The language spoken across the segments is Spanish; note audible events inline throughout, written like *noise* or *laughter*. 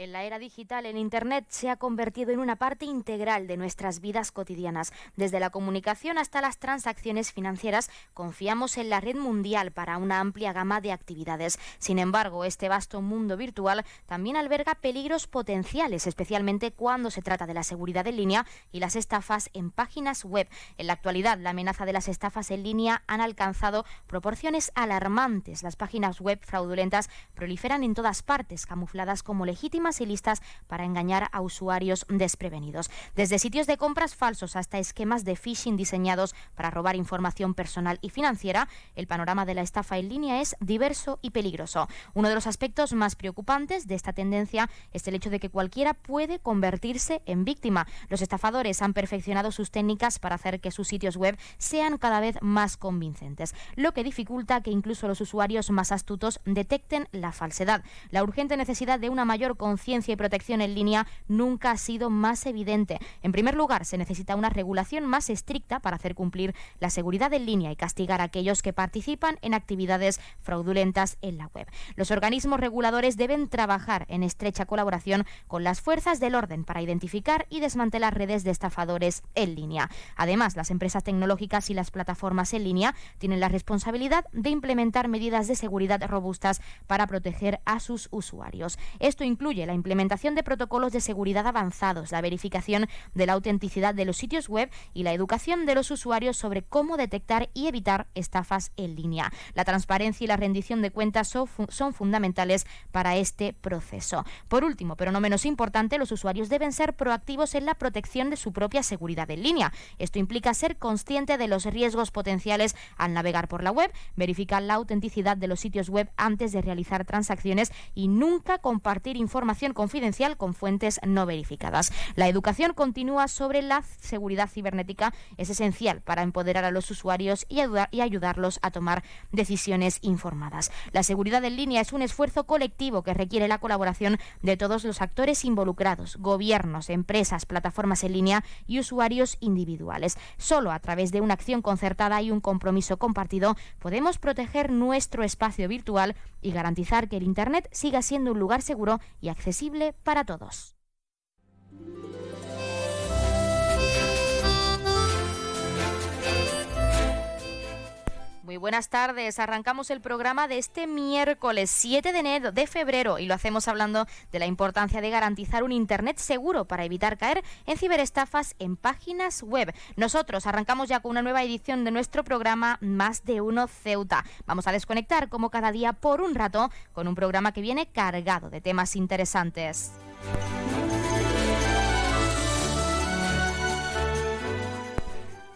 En la era digital, el Internet se ha convertido en una parte integral de nuestras vidas cotidianas. Desde la comunicación hasta las transacciones financieras, confiamos en la red mundial para una amplia gama de actividades. Sin embargo, este vasto mundo virtual también alberga peligros potenciales, especialmente cuando se trata de la seguridad en línea y las estafas en páginas web. En la actualidad, la amenaza de las estafas en línea han alcanzado proporciones alarmantes. Las páginas web fraudulentas proliferan en todas partes, camufladas como legítimas y listas para engañar a usuarios desprevenidos. Desde sitios de compras falsos hasta esquemas de phishing diseñados para robar información personal y financiera, el panorama de la estafa en línea es diverso y peligroso. Uno de los aspectos más preocupantes de esta tendencia es el hecho de que cualquiera puede convertirse en víctima. Los estafadores han perfeccionado sus técnicas para hacer que sus sitios web sean cada vez más convincentes, lo que dificulta que incluso los usuarios más astutos detecten la falsedad. La urgente necesidad de una mayor conciencia y protección en línea nunca ha sido más evidente. En primer lugar, se necesita una regulación más estricta para hacer cumplir la seguridad en línea y castigar a aquellos que participan en actividades fraudulentas en la web. Los organismos reguladores deben trabajar en estrecha colaboración con las fuerzas del orden para identificar y desmantelar redes de estafadores en línea. Además, las empresas tecnológicas y las plataformas en línea tienen la responsabilidad de implementar medidas de seguridad robustas para proteger a sus usuarios. Esto incluye la implementación de protocolos de seguridad avanzados, la verificación de la autenticidad de los sitios web y la educación de los usuarios sobre cómo detectar y evitar estafas en línea. La transparencia y la rendición de cuentas son, son fundamentales para este proceso. Por último, pero no menos importante, los usuarios deben ser proactivos en la protección de su propia seguridad en línea. Esto implica ser consciente de los riesgos potenciales al navegar por la web, verificar la autenticidad de los sitios web antes de realizar transacciones y nunca compartir información confidencial con fuentes no verificadas. La educación continúa sobre la seguridad cibernética es esencial para empoderar a los usuarios y, ayudar, y ayudarlos a tomar decisiones informadas. La seguridad en línea es un esfuerzo colectivo que requiere la colaboración de todos los actores involucrados, gobiernos, empresas, plataformas en línea y usuarios individuales. Solo a través de una acción concertada y un compromiso compartido podemos proteger nuestro espacio virtual y garantizar que el Internet siga siendo un lugar seguro y accesible para todos. Buenas tardes. Arrancamos el programa de este miércoles 7 de enero de febrero y lo hacemos hablando de la importancia de garantizar un internet seguro para evitar caer en ciberestafas en páginas web. Nosotros arrancamos ya con una nueva edición de nuestro programa Más de uno Ceuta. Vamos a desconectar como cada día por un rato con un programa que viene cargado de temas interesantes.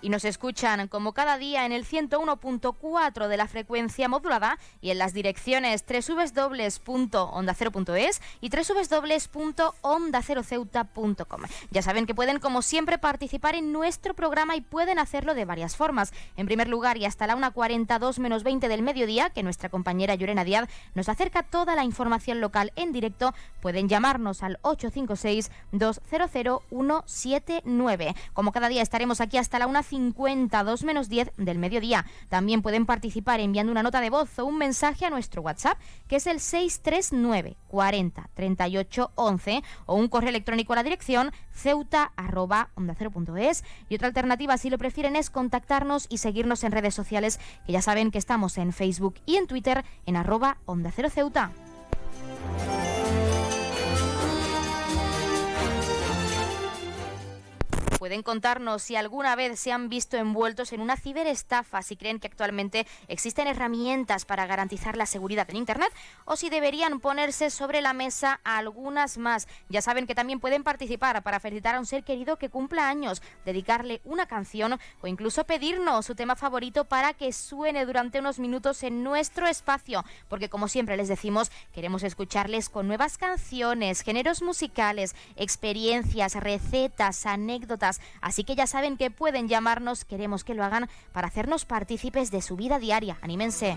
Y nos escuchan como cada día en el 101.4 de la frecuencia modulada y en las direcciones www.ondacero.es y www.ondaceroceuta.com. Ya saben que pueden como siempre participar en nuestro programa y pueden hacerlo de varias formas. En primer lugar y hasta la 1.42 menos 20 del mediodía, que nuestra compañera Llorena Díaz nos acerca toda la información local en directo, pueden llamarnos al 856 200 179. Como cada día estaremos aquí hasta la 1 52 menos 10 del mediodía. También pueden participar enviando una nota de voz o un mensaje a nuestro WhatsApp, que es el 639 40 38 11, o un correo electrónico a la dirección ceuta arroba onda Y otra alternativa, si lo prefieren, es contactarnos y seguirnos en redes sociales, que ya saben que estamos en Facebook y en Twitter en arroba onda cero ceuta. Pueden contarnos si alguna vez se han visto envueltos en una ciberestafa, si creen que actualmente existen herramientas para garantizar la seguridad en Internet o si deberían ponerse sobre la mesa algunas más. Ya saben que también pueden participar para felicitar a un ser querido que cumpla años, dedicarle una canción o incluso pedirnos su tema favorito para que suene durante unos minutos en nuestro espacio, porque como siempre les decimos, queremos escucharles con nuevas canciones, géneros musicales, experiencias, recetas, anécdotas, Así que ya saben que pueden llamarnos, queremos que lo hagan para hacernos partícipes de su vida diaria. Anímense.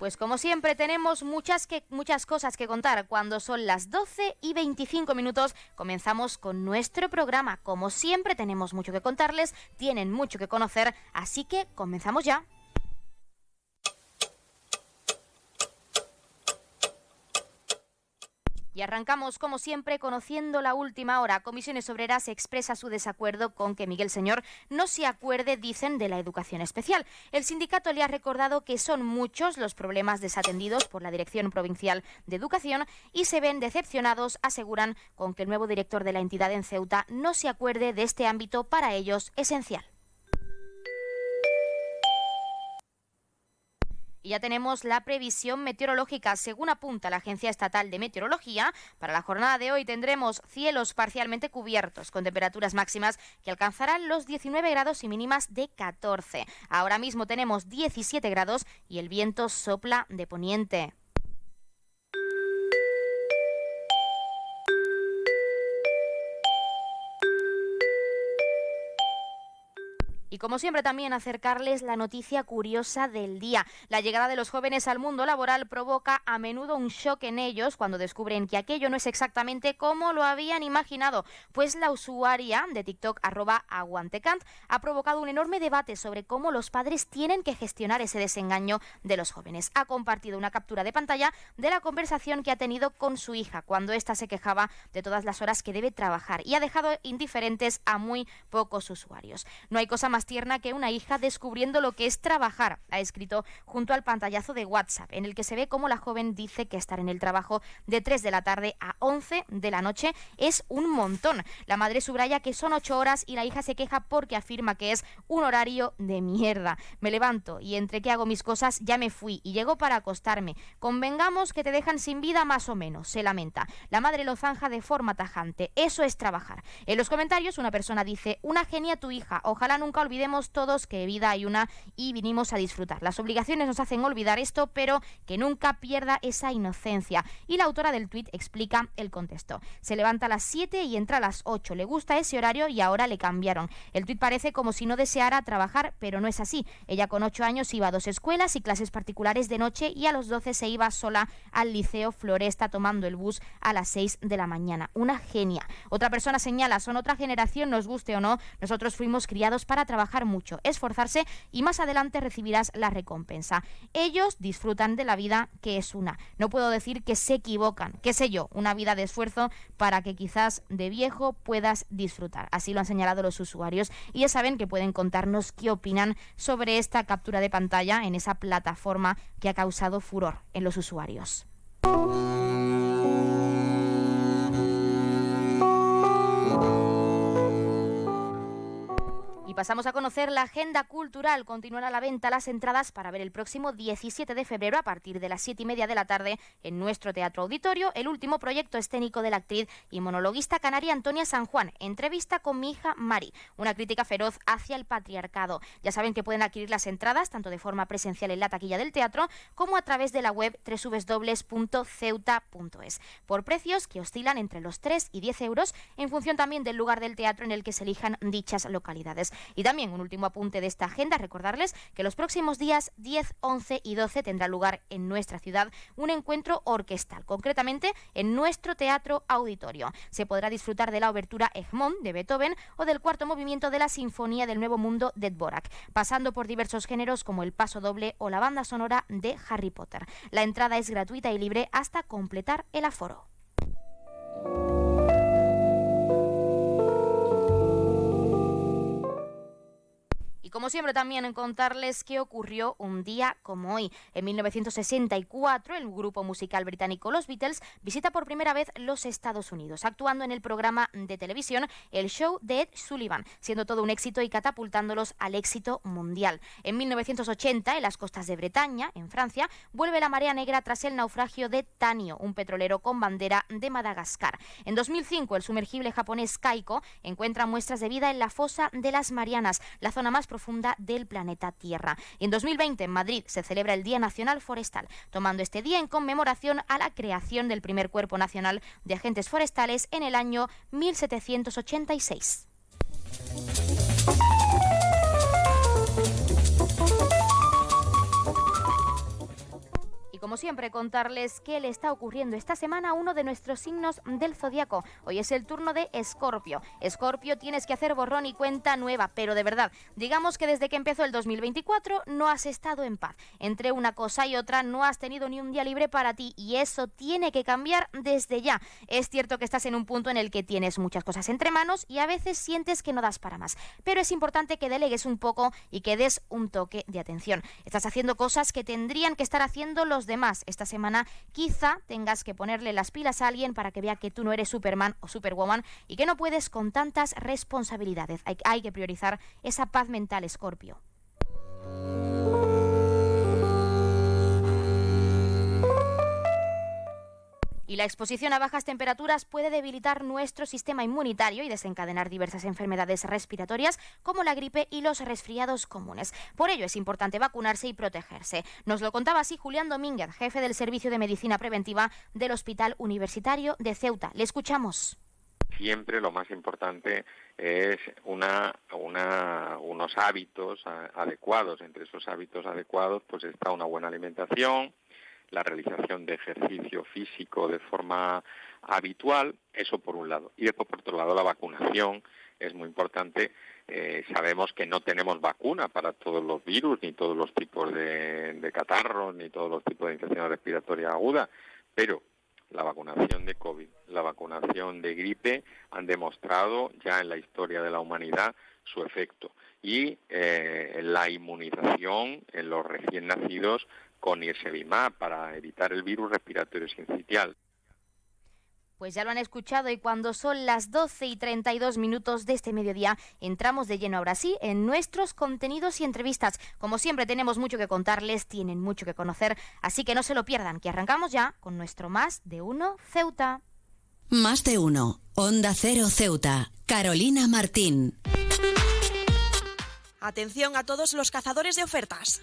Pues como siempre tenemos muchas, muchas cosas que contar. Cuando son las 12 y 25 minutos comenzamos con nuestro programa. Como siempre tenemos mucho que contarles, tienen mucho que conocer, así que comenzamos ya. Y arrancamos, como siempre, conociendo la última hora. Comisiones Obreras expresa su desacuerdo con que Miguel Señor no se acuerde, dicen, de la educación especial. El sindicato le ha recordado que son muchos los problemas desatendidos por la Dirección Provincial de Educación y se ven decepcionados, aseguran, con que el nuevo director de la entidad en Ceuta no se acuerde de este ámbito para ellos esencial. Y ya tenemos la previsión meteorológica. Según apunta la Agencia Estatal de Meteorología, para la jornada de hoy tendremos cielos parcialmente cubiertos, con temperaturas máximas que alcanzarán los 19 grados y mínimas de 14. Ahora mismo tenemos 17 grados y el viento sopla de poniente. Y como siempre también acercarles la noticia curiosa del día. La llegada de los jóvenes al mundo laboral provoca a menudo un shock en ellos cuando descubren que aquello no es exactamente como lo habían imaginado. Pues la usuaria de TikTok arroba aguantecant ha provocado un enorme debate sobre cómo los padres tienen que gestionar ese desengaño de los jóvenes. Ha compartido una captura de pantalla de la conversación que ha tenido con su hija cuando ésta se quejaba de todas las horas que debe trabajar y ha dejado indiferentes a muy pocos usuarios. No hay cosa más tierna que una hija descubriendo lo que es trabajar, ha escrito junto al pantallazo de WhatsApp, en el que se ve cómo la joven dice que estar en el trabajo de 3 de la tarde a 11 de la noche es un montón. La madre subraya que son 8 horas y la hija se queja porque afirma que es un horario de mierda. Me levanto y entre que hago mis cosas ya me fui y llego para acostarme. Convengamos que te dejan sin vida más o menos, se lamenta. La madre lo zanja de forma tajante. Eso es trabajar. En los comentarios una persona dice, una genia tu hija, ojalá nunca olvidemos todos que vida hay una y vinimos a disfrutar. Las obligaciones nos hacen olvidar esto, pero que nunca pierda esa inocencia. Y la autora del tuit explica el contexto. Se levanta a las 7 y entra a las 8. Le gusta ese horario y ahora le cambiaron. El tuit parece como si no deseara trabajar, pero no es así. Ella con 8 años iba a dos escuelas y clases particulares de noche y a los 12 se iba sola al Liceo Floresta tomando el bus a las 6 de la mañana. Una genia. Otra persona señala, son otra generación, nos guste o no, nosotros fuimos criados para trabajar trabajar mucho, esforzarse y más adelante recibirás la recompensa. Ellos disfrutan de la vida que es una. No puedo decir que se equivocan, qué sé yo, una vida de esfuerzo para que quizás de viejo puedas disfrutar. Así lo han señalado los usuarios y ya saben que pueden contarnos qué opinan sobre esta captura de pantalla en esa plataforma que ha causado furor en los usuarios. Y pasamos a conocer la agenda cultural. Continúan a la venta las entradas para ver el próximo 17 de febrero a partir de las 7 y media de la tarde en nuestro Teatro Auditorio el último proyecto escénico de la actriz y monologuista canaria Antonia San Juan. Entrevista con mi hija Mari, una crítica feroz hacia el patriarcado. Ya saben que pueden adquirir las entradas tanto de forma presencial en la taquilla del teatro como a través de la web www.ceuta.es por precios que oscilan entre los 3 y 10 euros en función también del lugar del teatro en el que se elijan dichas localidades. Y también un último apunte de esta agenda, recordarles que los próximos días 10, 11 y 12 tendrá lugar en nuestra ciudad un encuentro orquestal, concretamente en nuestro teatro auditorio. Se podrá disfrutar de la obertura Egmont de Beethoven o del cuarto movimiento de la Sinfonía del Nuevo Mundo de Dvorak, pasando por diversos géneros como el paso doble o la banda sonora de Harry Potter. La entrada es gratuita y libre hasta completar el aforo. Y como siempre también en contarles qué ocurrió un día como hoy. En 1964 el grupo musical británico Los Beatles visita por primera vez los Estados Unidos, actuando en el programa de televisión El Show de Ed Sullivan, siendo todo un éxito y catapultándolos al éxito mundial. En 1980 en las costas de Bretaña, en Francia, vuelve la marea negra tras el naufragio de Tanio, un petrolero con bandera de Madagascar. En 2005 el sumergible japonés Kaiko encuentra muestras de vida en la fosa de las Marianas, la zona más profunda profunda del planeta Tierra. En 2020 en Madrid se celebra el Día Nacional Forestal, tomando este día en conmemoración a la creación del primer Cuerpo Nacional de Agentes Forestales en el año 1786. Siempre, contarles qué le está ocurriendo esta semana a uno de nuestros signos del zodiaco. Hoy es el turno de Escorpio. Escorpio, tienes que hacer borrón y cuenta nueva, pero de verdad, digamos que desde que empezó el 2024 no has estado en paz. Entre una cosa y otra no has tenido ni un día libre para ti y eso tiene que cambiar desde ya. Es cierto que estás en un punto en el que tienes muchas cosas entre manos y a veces sientes que no das para más, pero es importante que delegues un poco y que des un toque de atención. Estás haciendo cosas que tendrían que estar haciendo los demás. Esta semana quizá tengas que ponerle las pilas a alguien para que vea que tú no eres Superman o Superwoman y que no puedes con tantas responsabilidades. Hay, hay que priorizar esa paz mental, Escorpio. Y la exposición a bajas temperaturas puede debilitar nuestro sistema inmunitario y desencadenar diversas enfermedades respiratorias como la gripe y los resfriados comunes. Por ello es importante vacunarse y protegerse. Nos lo contaba así Julián Domínguez, jefe del Servicio de Medicina Preventiva del Hospital Universitario de Ceuta. Le escuchamos siempre lo más importante es unos hábitos adecuados. Entre esos hábitos adecuados pues está una buena alimentación, la realización de ejercicio físico de forma habitual, eso por un lado. Y después, por otro lado, la vacunación es muy importante. Eh, sabemos que no tenemos vacuna para todos los virus, ni todos los tipos de, catarros, ni todos los tipos de infección respiratoria aguda, pero la vacunación de COVID, la vacunación de gripe han demostrado ya en la historia de la humanidad su efecto. Y eh, la inmunización en los recién nacidos con Nirsevimab para evitar el virus respiratorio sincitial. Pues ya lo han escuchado y cuando son las 12 y 32 minutos de este mediodía, entramos de lleno ahora sí en nuestros contenidos y entrevistas. Como siempre tenemos mucho que contarles, tienen mucho que conocer, así que no se lo pierdan, que arrancamos ya con nuestro Más de Uno Ceuta. Más de Uno, Onda Cero Ceuta, Carolina Martín. Atención a todos los cazadores de ofertas.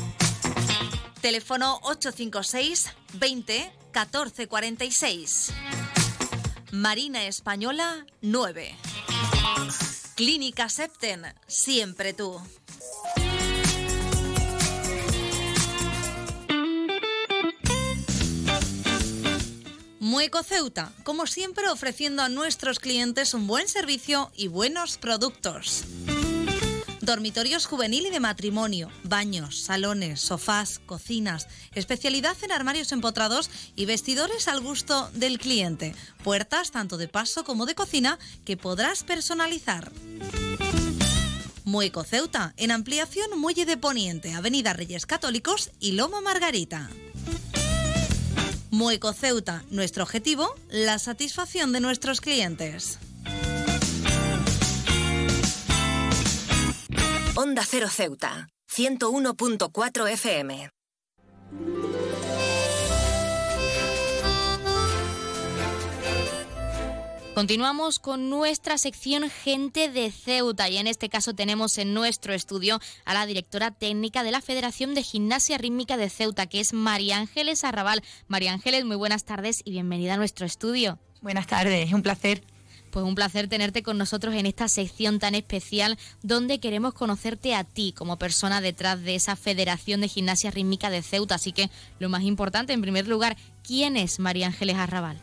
Teléfono 856 20 14 46. Marina Española 9. Clínica Septen, siempre tú. Mueco Ceuta, como siempre ofreciendo a nuestros clientes un buen servicio y buenos productos. Dormitorios juvenil y de matrimonio, baños, salones, sofás, cocinas, especialidad en armarios empotrados y vestidores al gusto del cliente. Puertas tanto de paso como de cocina que podrás personalizar. Mueco Ceuta, en ampliación Muelle de Poniente, Avenida Reyes Católicos y Loma Margarita. Mueco Ceuta, nuestro objetivo, la satisfacción de nuestros clientes. Onda Cero Ceuta, 101.4 FM. Continuamos con nuestra sección Gente de Ceuta y en este caso tenemos en nuestro estudio a la directora técnica de la Federación de Gimnasia Rítmica de Ceuta, que es María Ángeles Arrabal. María Ángeles, muy buenas tardes y bienvenida a nuestro estudio. Buenas tardes, es un placer. Pues un placer tenerte con nosotros en esta sección tan especial donde queremos conocerte a ti como persona detrás de esa Federación de Gimnasia Rítmica de Ceuta. Así que lo más importante, en primer lugar, ¿quién es María Ángeles Arrabal?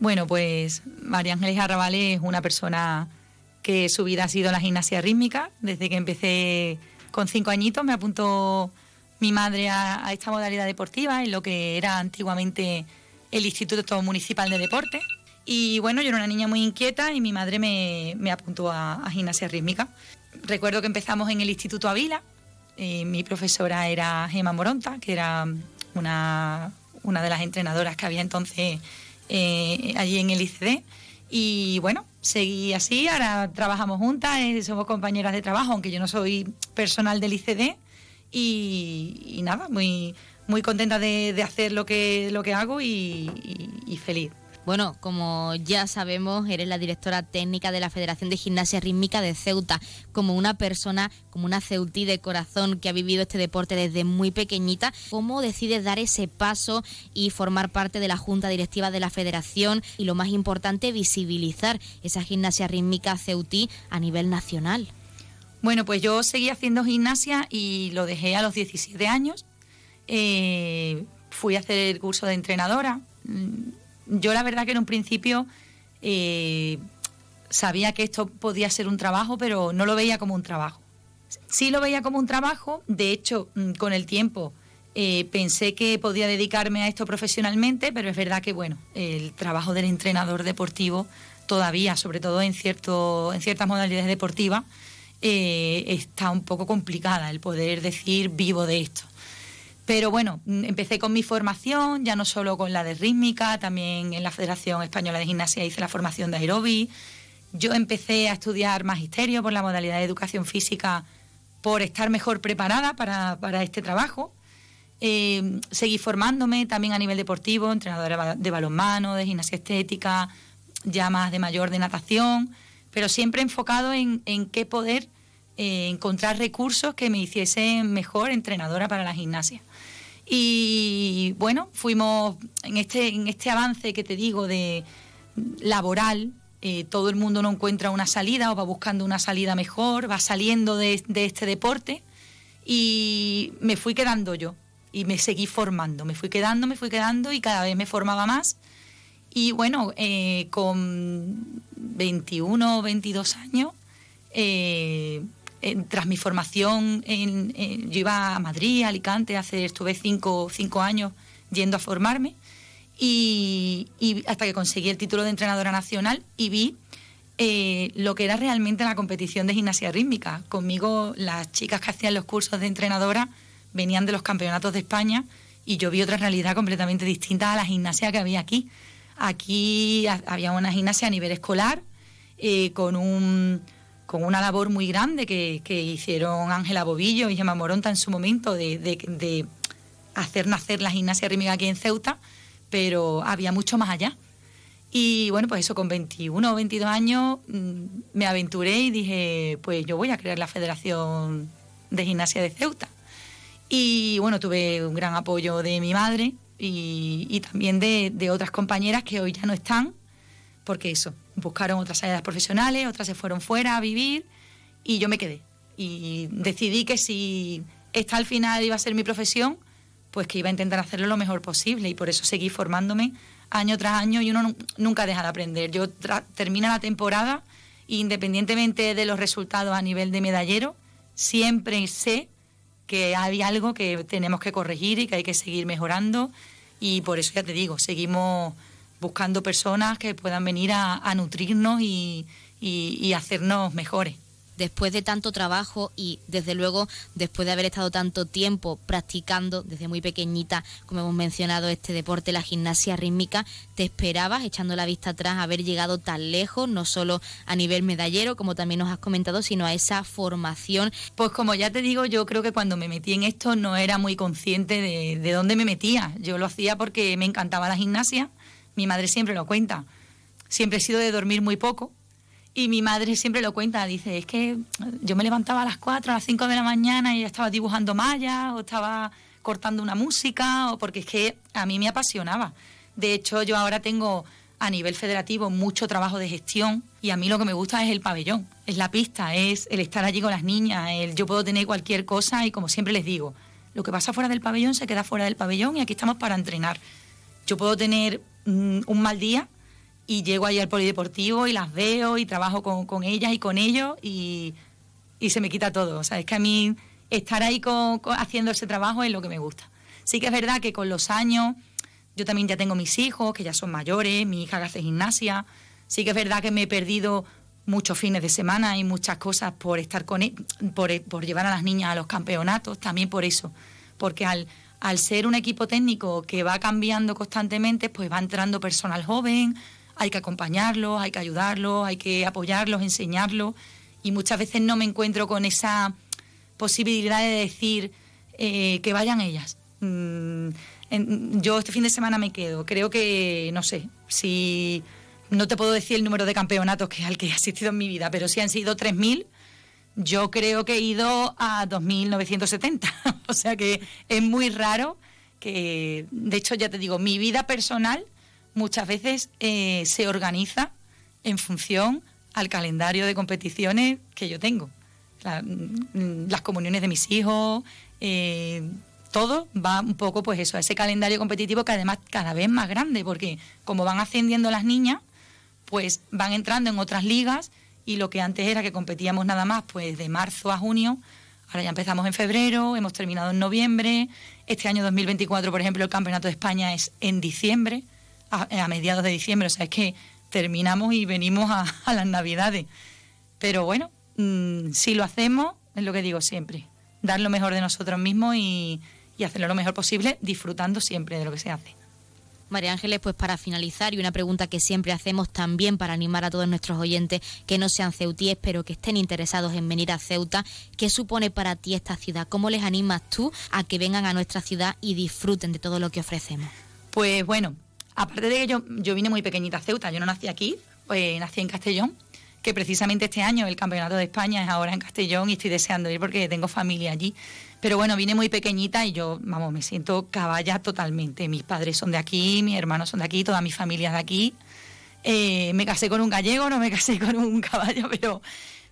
Bueno, pues María Ángeles Arrabal es una persona que su vida ha sido la gimnasia rítmica. Desde que empecé con cinco añitos me apuntó mi madre a, esta modalidad deportiva en lo que era antiguamente el Instituto Municipal de Deporte. Y bueno, yo era una niña muy inquieta y mi madre me, apuntó a, gimnasia rítmica. Recuerdo que empezamos en el Instituto Avila. Eh, mi profesora era Gema Moronta, que era una, una de las entrenadoras que había entonces eh, allí en el ICD. Y bueno, seguí así, ahora trabajamos juntas, eh, somos compañeras de trabajo, aunque yo no soy personal del ICD. Y, nada, muy, muy contenta de, hacer lo que, lo que hago y feliz. Bueno, como ya sabemos, eres la directora técnica de la Federación de Gimnasia Rítmica de Ceuta, como una persona, como una ceutí de corazón que ha vivido este deporte desde muy pequeñita. ¿Cómo decides dar ese paso y formar parte de la Junta Directiva de la Federación y lo más importante, visibilizar esa gimnasia rítmica ceutí a nivel nacional? Bueno, pues yo seguí haciendo gimnasia y lo dejé a los 17 años. Eh, fui a hacer el curso de entrenadora yo la verdad que en un principio eh, sabía que esto podía ser un trabajo, pero no lo veía como un trabajo. Sí lo veía como un trabajo, de hecho, mm, con el tiempo eh, pensé que podía dedicarme a esto profesionalmente, pero es verdad que, bueno, el trabajo del entrenador deportivo todavía, sobre todo en, cierto, en ciertas modalidades deportivas, eh, está un poco complicada el poder decir vivo de esto. Pero bueno, mm, empecé con mi formación, ya no solo con la de rítmica, también en la Federación Española de Gimnasia hice la formación de aerobi. Yo empecé a estudiar magisterio por la modalidad de educación física por estar mejor preparada para, este trabajo. Eh, seguí formándome también a nivel deportivo, entrenadora de balonmano, de gimnasia estética, ya más de mayor de natación, pero siempre enfocado en, qué poder eh, encontrar recursos que me hiciesen mejor entrenadora para la gimnasia. Y bueno, fuimos en este, en este avance que te digo de laboral, eh, todo el mundo no encuentra una salida o va buscando una salida mejor, va saliendo de, este deporte y me fui quedando yo y me seguí formando, me fui quedando, me fui quedando y cada vez me formaba más. Y bueno, eh, con 21 o 22 años, eh, tras mi formación, en, yo iba a Madrid, a Alicante, hace, estuve cinco, cinco años yendo a formarme y, hasta que conseguí el título de entrenadora nacional y vi eh, lo que era realmente la competición de gimnasia rítmica. Conmigo las chicas que hacían los cursos de entrenadora venían de los campeonatos de España y yo vi otra realidad completamente distinta a la gimnasia que había aquí. Aquí había una gimnasia a nivel escolar eh, con un con una labor muy grande que, hicieron Ángela Bobillo y Gemma Moronta en su momento de, hacer nacer la gimnasia rítmica aquí en Ceuta, pero había mucho más allá. Y bueno, pues eso, con 21 o 22 años mm, me aventuré y dije, pues yo voy a crear la Federación de Gimnasia de Ceuta. Y bueno, tuve un gran apoyo de mi madre y, también de, de otras compañeras que hoy ya no están, porque eso, buscaron otras salidas profesionales, otras se fueron fuera a vivir y yo me quedé. Y decidí que si esta al final iba a ser mi profesión, pues que iba a intentar hacerlo lo mejor posible y por eso seguí formándome año tras año y uno nunca deja de aprender. Yo termina la temporada independientemente de los resultados a nivel de medallero, siempre sé que hay algo que tenemos que corregir y que hay que seguir mejorando y por eso ya te digo, seguimos buscando personas que puedan venir a, nutrirnos y hacernos mejores después de tanto trabajo y desde luego después de haber estado tanto tiempo practicando desde muy pequeñita, como hemos mencionado, este deporte, la gimnasia rítmica, ¿te esperabas, echando la vista atrás, haber llegado tan lejos, no solo a nivel medallero, como también nos has comentado, sino a esa formación? Pues como ya te digo, yo creo que cuando me metí en esto no era muy consciente de, de dónde me metía. Yo lo hacía porque me encantaba la gimnasia, mi madre siempre lo cuenta. Siempre he sido de dormir muy poco, y mi madre siempre lo cuenta, dice, es que yo me levantaba a las 4, a las 5 de la mañana y estaba dibujando mallas o estaba cortando una música, o porque es que a mí me apasionaba. De hecho, yo ahora tengo a nivel federativo mucho trabajo de gestión y a mí lo que me gusta es el pabellón, es la pista, es el estar allí con las niñas, yo puedo tener cualquier cosa y como siempre les digo, lo que pasa fuera del pabellón se queda fuera del pabellón y aquí estamos para entrenar. Yo puedo tener mm, un mal día y llego ahí al polideportivo y las veo y trabajo con, ellas y con ellos y, se me quita todo. O sea, es que a mí estar ahí haciendo ese trabajo es lo que me gusta. Sí que es verdad que con los años, yo también ya tengo mis hijos, que ya son mayores, mi hija que hace gimnasia, sí que es verdad que me he perdido muchos fines de semana y muchas cosas por estar con e, por, por llevar a las niñas a los campeonatos, también por eso, porque al, al ser un equipo técnico que va cambiando constantemente, pues va entrando personal joven, hay que acompañarlos, hay que ayudarlos, hay que apoyarlos, enseñarlos y muchas veces no me encuentro con esa posibilidad de decir eh, que vayan ellas. Mm, yo este fin de semana me quedo. Creo que, no sé, si no te puedo decir el número de campeonatos que al que he asistido en mi vida, pero si han sido 3.000, yo creo que he ido a 2.970. *laughs* o sea que es muy raro que, de hecho, ya te digo, mi vida personal muchas veces eh, se organiza en función al calendario de competiciones que yo tengo. Mm, las comuniones de mis hijos, eh, todo va un poco pues eso, a ese calendario competitivo que además cada vez más grande, porque como van ascendiendo las niñas, pues van entrando en otras ligas y lo que antes era que competíamos nada más pues de marzo a junio, ahora ya empezamos en febrero, hemos terminado en noviembre, este año 2024 por ejemplo el Campeonato de España es en diciembre, a, mediados de diciembre, o sea, es que terminamos y venimos a, las navidades. Pero bueno, mm, si lo hacemos, es lo que digo siempre, dar lo mejor de nosotros mismos y, y hacerlo lo mejor posible, disfrutando siempre de lo que se hace. María Ángeles, pues para finalizar y una pregunta que siempre hacemos también para animar a todos nuestros oyentes que no sean ceutíes pero que estén interesados en venir a Ceuta, ¿qué supone para ti esta ciudad? ¿Cómo les animas tú a que vengan a nuestra ciudad y disfruten de todo lo que ofrecemos? Pues bueno, Aparte de que yo, yo vine muy pequeñita a Ceuta, yo no nací aquí, pues nací en Castellón, que precisamente este año el Campeonato de España es ahora en Castellón y estoy deseando ir porque tengo familia allí. Pero bueno, vine muy pequeñita y yo, vamos, me siento caballa totalmente. Mis padres son de aquí, mis hermanos son de aquí, toda mi familia es de aquí. Eh, me casé con un gallego, no me casé *laughs* con un caballo, pero,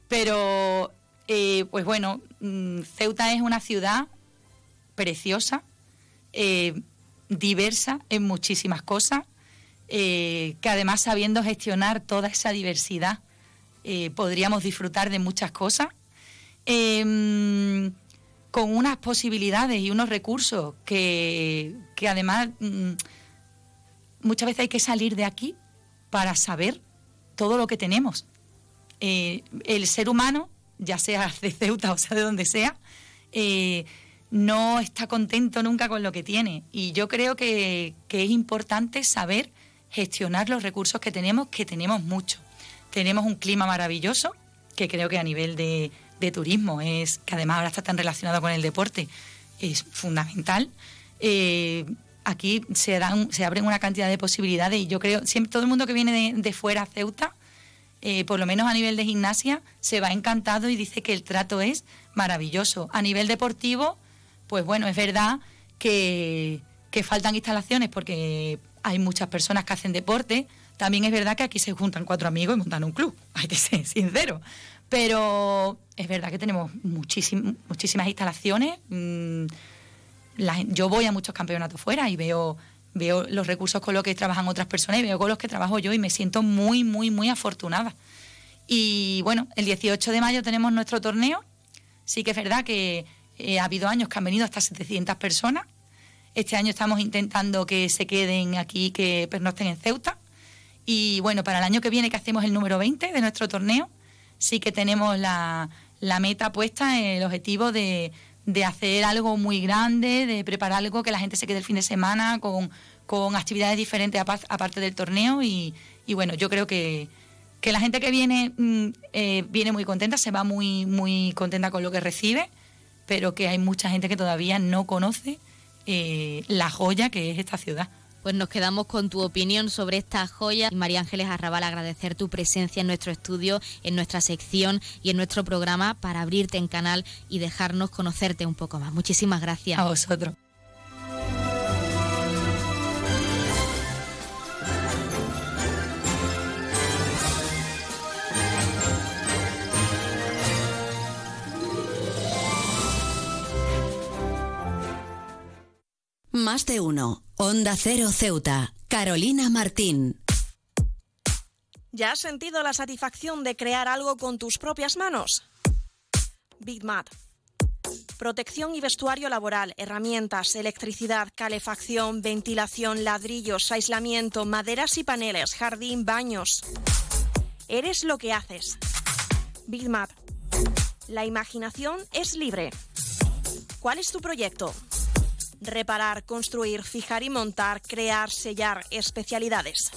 pero eh, pues bueno, mm, Ceuta es una ciudad preciosa, eh, diversa en muchísimas cosas, que además sabiendo gestionar toda esa diversidad podríamos disfrutar de muchas cosas, con unas posibilidades y unos recursos que, que además mm, muchas veces hay que salir de aquí para saber todo lo que tenemos. Eh, el ser humano, ya sea de Ceuta o sea de donde sea, no está contento nunca con lo que tiene. Y yo creo que, es importante saber gestionar los recursos que tenemos, que tenemos mucho. Tenemos un clima maravilloso, que creo que a nivel de, turismo es, que además ahora está tan relacionado con el deporte, es fundamental. Eh, aquí se, dan, se abren una cantidad de posibilidades y yo creo, siempre todo el mundo que viene de, fuera a Ceuta, eh, por lo menos a nivel de gimnasia, se va encantado y dice que el trato es maravilloso. A nivel deportivo, pues bueno, es verdad que, faltan instalaciones porque hay muchas personas que hacen deporte. También es verdad que aquí se juntan cuatro amigos y montan un club, *laughs* hay que ser sincero. Pero es verdad que tenemos muchísimas instalaciones. Mm, yo voy a muchos campeonatos fuera y veo veo los recursos con los que trabajan otras personas y veo con los que trabajo yo y me siento muy, muy, muy afortunada. Y bueno, el 18 de mayo tenemos nuestro torneo. Sí que es verdad que eh, ha habido años que han venido hasta 700 personas. Este año estamos intentando que se queden aquí, que pernocten en Ceuta. Y bueno, para el año que viene, que hacemos el número 20 de nuestro torneo, sí que tenemos la, la meta puesta, el objetivo de, de hacer algo muy grande, de preparar algo que la gente se quede el fin de semana con, actividades diferentes aparte del torneo y, y bueno, yo creo que, que, la gente que viene mm, eh, viene muy contenta, se va muy, muy contenta con lo que recibe, pero que hay mucha gente que todavía no conoce eh, la joya que es esta ciudad. Pues nos quedamos con tu opinión sobre esta joya. María Ángeles Arrabal, agradecer tu presencia en nuestro estudio, en nuestra sección y en nuestro programa para abrirte en canal y dejarnos conocerte un poco más. Muchísimas gracias. A vosotros. Más de uno. Onda Cero Ceuta. Carolina Martín. ¿Ya has sentido la satisfacción de crear algo con tus propias manos? Big Mat. Protección y vestuario laboral, herramientas, electricidad, calefacción, ventilación, ladrillos, aislamiento, maderas y paneles, jardín, baños. Eres lo que haces. Big Mat. La imaginación es libre. ¿Cuál es tu proyecto? Reparar, construir, fijar y montar, crear, sellar, especialidades.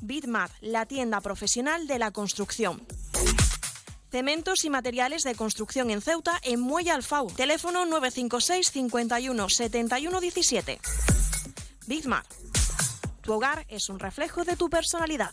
Bitmat, la tienda profesional de la construcción. Cementos y materiales de construcción en Ceuta, en Muelle Alfau. Teléfono 956 51 71 17. Bitmat. Tu hogar es un reflejo de tu personalidad.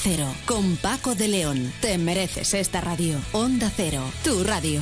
Cero, con Paco de León. Te mereces esta radio. Onda Cero, tu radio.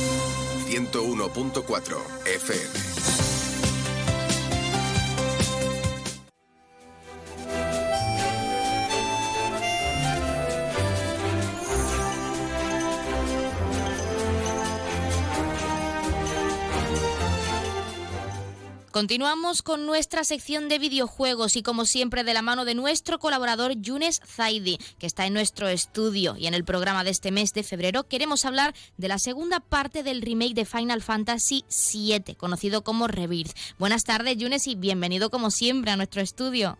101.4 FM. Continuamos con nuestra sección de videojuegos y como siempre de la mano de nuestro colaborador Yunes Zaidi, que está en nuestro estudio y en el programa de este mes de febrero queremos hablar de la segunda parte del remake de Final Fantasy VII, conocido como Rebirth. Buenas tardes Yunes y bienvenido como siempre a nuestro estudio.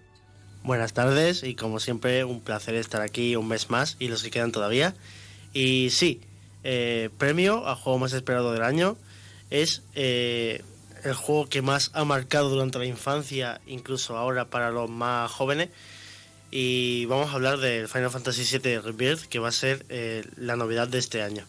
Buenas tardes y como siempre un placer estar aquí un mes más y los que quedan todavía. Y sí, eh, premio a juego más esperado del año es eh, el juego que más ha marcado durante la infancia, incluso ahora para los más jóvenes. Y vamos a hablar del Final Fantasy VII Rebirth, que va a ser eh, la novedad de este año.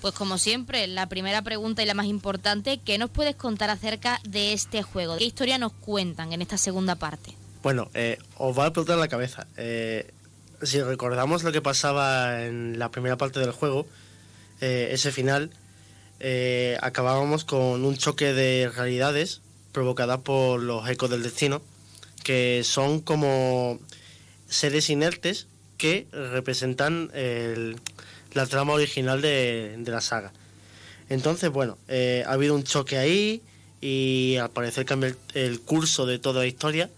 Pues como siempre, la primera pregunta y la más importante, ¿qué nos puedes contar acerca de este juego? ¿Qué historia nos cuentan en esta segunda parte? Bueno, eh, os va a explotar la cabeza. Eh, si recordamos lo que pasaba en la primera parte del juego, eh, ese final, eh, acabábamos con un choque de realidades provocada por los ecos del destino, que son como seres inertes que representan el- la trama original de, la saga. Entonces, bueno, eh, ha habido un choque ahí y al parecer cambia el, el curso de toda la historia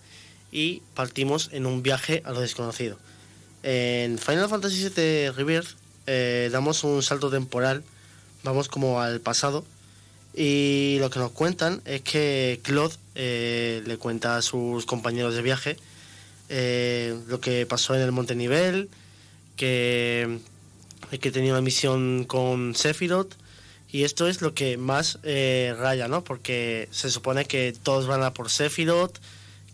y partimos en un viaje a lo desconocido. En Final Fantasy VII Rebirth eh, damos un salto temporal, vamos como al pasado y lo que nos cuentan es que Claude eh, le cuenta a sus compañeros de viaje eh, lo que pasó en el Monte Nivel, que, que tenía una misión con Sephiroth y esto es lo que más eh, raya, ¿no? Porque se supone que todos van a por Sephiroth,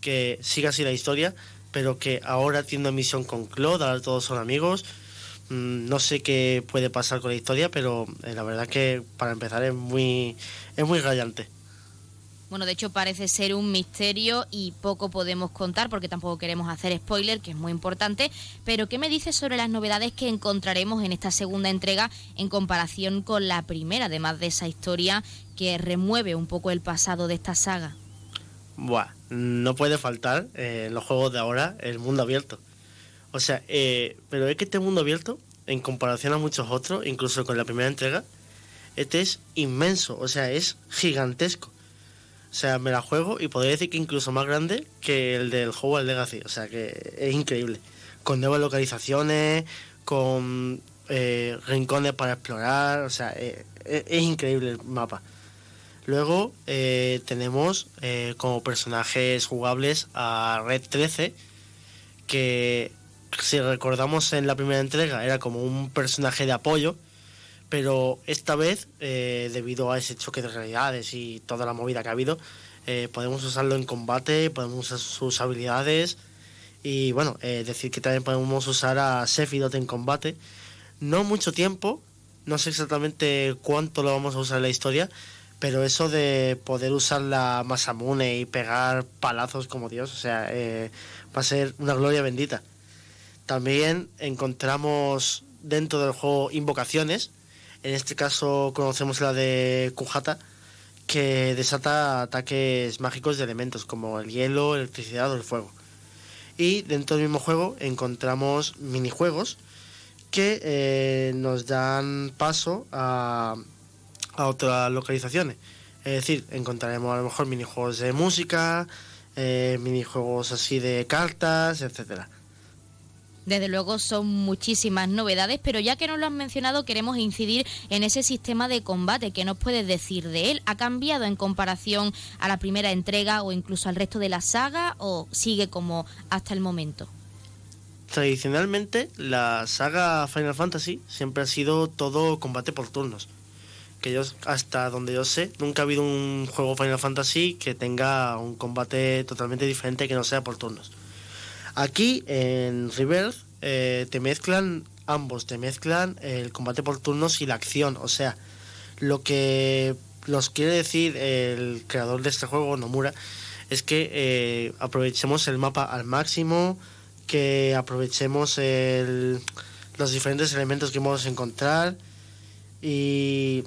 que siga así la historia, pero que ahora tiene una misión con Claude, ahora todos son amigos. Mm, No sé qué puede pasar con la historia, pero eh, la verdad que para empezar es muy, es muy rayante. Bueno, de hecho parece ser un misterio y poco podemos contar porque tampoco queremos hacer spoiler, que es muy importante. Pero ¿qué me dices sobre las novedades que encontraremos en esta segunda entrega en comparación con la primera, además de esa historia que remueve un poco el pasado de esta saga? Buah, no puede faltar eh, en los juegos de ahora el mundo abierto. O sea, eh, pero es que este mundo abierto, en comparación a muchos otros, incluso con la primera entrega, este es inmenso, o sea, es gigantesco. O sea, me la juego y podría decir que incluso más grande que el del Hogwarts Legacy. O sea, que es increíble. Con nuevas localizaciones, con eh, rincones para explorar. O sea, eh, es, increíble el mapa. Luego tenemos como personajes jugables a Red 13, que si recordamos en la primera entrega era como un personaje de apoyo, pero esta vez, eh, debido a ese choque de realidades y toda la movida que ha habido, eh, podemos usarlo en combate, podemos usar sus habilidades y bueno, eh, decir que también podemos usar a Sephiroth en combate. No mucho tiempo, no sé exactamente cuánto lo vamos a usar en la historia, pero eso de poder usar la Masamune y pegar palazos como Dios, o sea, eh, va a ser una gloria bendita. También encontramos dentro del juego invocaciones. En este caso conocemos la de Kujata, que desata ataques mágicos de elementos como el hielo, electricidad o el fuego. Y dentro del mismo juego encontramos minijuegos que eh, nos dan paso a, a otras localizaciones. Es decir, encontraremos a lo mejor minijuegos de música, eh, minijuegos así de cartas, etcétera. Desde luego son muchísimas novedades, pero ya que nos lo han mencionado, queremos incidir en ese sistema de combate. ¿Qué nos puedes decir de él? ¿Ha cambiado en comparación a la primera entrega o incluso al resto de la saga o sigue como hasta el momento? Tradicionalmente, la saga Final Fantasy siempre ha sido todo combate por turnos. Que yo, hasta donde yo sé, nunca ha habido un juego Final Fantasy que tenga un combate totalmente diferente que no sea por turnos. Aquí en Rebirth eh, te mezclan ambos, te mezclan el combate por turnos y la acción. O sea, lo que nos quiere decir el creador de este juego, Nomura, es que eh, aprovechemos el mapa al máximo, que aprovechemos el- los diferentes elementos que vamos a encontrar y,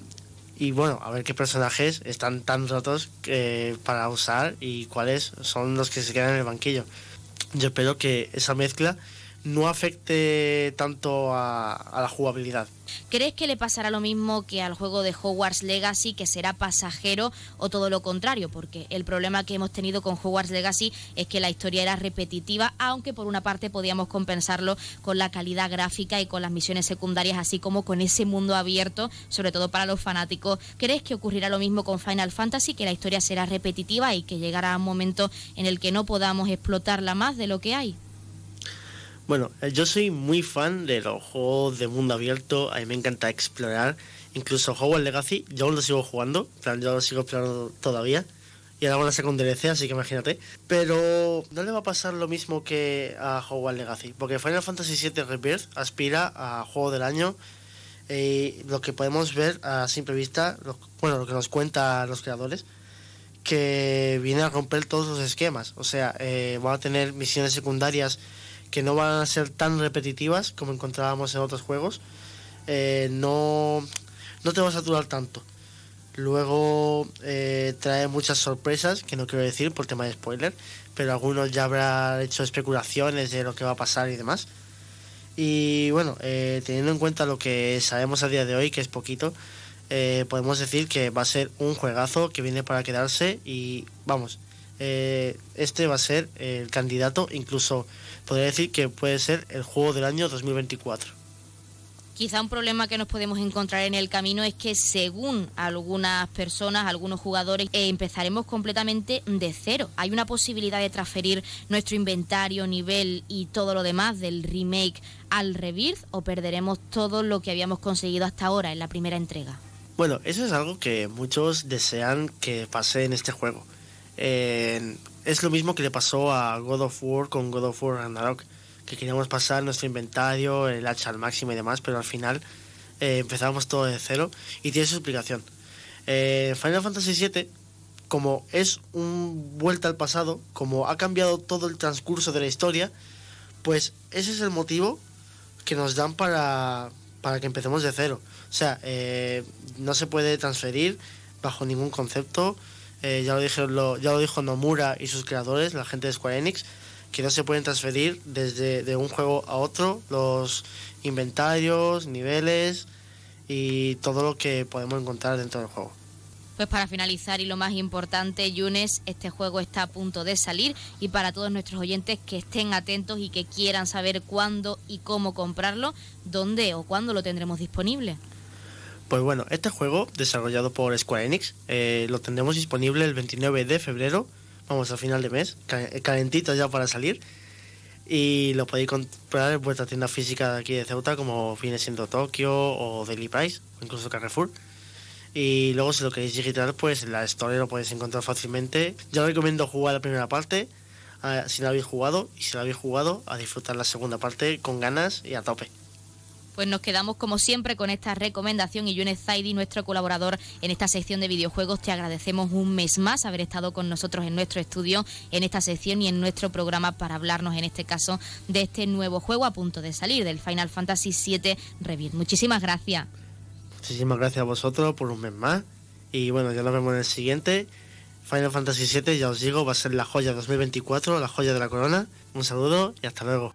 y bueno, a ver qué personajes están tan rotos eh, para usar y cuáles son los que se quedan en el banquillo. Yo espero que esa mezcla no afecte tanto a, la jugabilidad. ¿Crees que le pasará lo mismo que al juego de Hogwarts Legacy, que será pasajero o todo lo contrario? Porque el problema que hemos tenido con Hogwarts Legacy es que la historia era repetitiva, aunque por una parte podíamos compensarlo con la calidad gráfica y con las misiones secundarias, así como con ese mundo abierto, sobre todo para los fanáticos. ¿Crees que ocurrirá lo mismo con Final Fantasy, que la historia será repetitiva y que llegará un momento en el que no podamos explotarla más de lo que hay? Bueno, eh, yo soy muy fan de los juegos de mundo abierto, a mí me encanta explorar, incluso Hogwarts Legacy, yo aún lo sigo jugando, plan, yo lo sigo explorando todavía, y ahora van a sacar un así que imagínate, pero no le va a pasar lo mismo que a Hogwarts Legacy, porque Final Fantasy VII Rebirth aspira a Juego del Año, y lo que podemos ver a simple vista, lo- bueno, lo que nos cuentan los creadores, que viene a romper todos los esquemas, o sea, eh, van a tener misiones secundarias que no van a ser tan repetitivas como encontrábamos en otros juegos. Eh, no, no te va a saturar tanto. Luego eh, trae muchas sorpresas, que no quiero decir por tema de spoiler, pero algunos ya habrán hecho especulaciones de lo que va a pasar y demás. Y bueno, eh, teniendo en cuenta lo que sabemos a día de hoy, que es poquito, podemos decir que va a ser un juegazo que viene para quedarse y vamos, este va a ser el candidato, incluso podría decir que puede ser el juego del año 2024. Quizá un problema que nos podemos encontrar en el camino es que según algunas personas, algunos jugadores, eh, empezaremos completamente de cero. Hay una posibilidad de transferir nuestro inventario, nivel y todo lo demás del remake al Rebirth o perderemos todo lo que habíamos conseguido hasta ahora en la primera entrega. Bueno, eso es algo que muchos desean que pase en este juego. Eh, es lo mismo que le pasó a God of War con God of War Ragnarok que queríamos pasar nuestro inventario, el hacha al máximo y demás, pero al final eh, empezamos todo de cero y tiene su explicación. Eh, Final Fantasy VII, como es un vuelta al pasado, como ha cambiado todo el transcurso de la historia, pues ese es el motivo que nos dan para, para que empecemos de cero. O sea, eh, no se puede transferir bajo ningún concepto. Eh, ya, lo dijeron, lo, ya lo dijo Nomura y sus creadores, la gente de Square Enix, que no se pueden transferir desde de un juego a otro los inventarios, niveles y todo lo que podemos encontrar dentro del juego. Pues para finalizar y lo más importante, Yunes, este juego está a punto de salir y para todos nuestros oyentes que estén atentos y que quieran saber cuándo y cómo comprarlo, dónde o cuándo lo tendremos disponible. Pues bueno, este juego, desarrollado por Square Enix, eh, lo tendremos disponible el 29 de febrero vamos, a final de mes, calentito ya para salir. Y lo podéis comprar en vuestra tienda física de aquí de Ceuta, como viene siendo Tokio o Daily Price, o incluso Carrefour. Y luego, si lo queréis digital, pues en la Store lo podéis encontrar fácilmente. Yo recomiendo jugar la primera parte, si la habéis jugado, y si la habéis jugado, a disfrutar la segunda parte con ganas y a tope pues nos quedamos como siempre con esta recomendación y Yunes Zaidi, nuestro colaborador en esta sección de videojuegos, te agradecemos un mes más haber estado con nosotros en nuestro estudio, en esta sección y en nuestro programa para hablarnos en este caso de este nuevo juego a punto de salir, del Final Fantasy VII Rebirth. Muchísimas gracias. Muchísimas gracias a vosotros por un mes más y bueno, ya nos vemos en el siguiente. Final Fantasy VII, ya os digo, va a ser la joya 2024, la joya de la corona. Un saludo y hasta luego.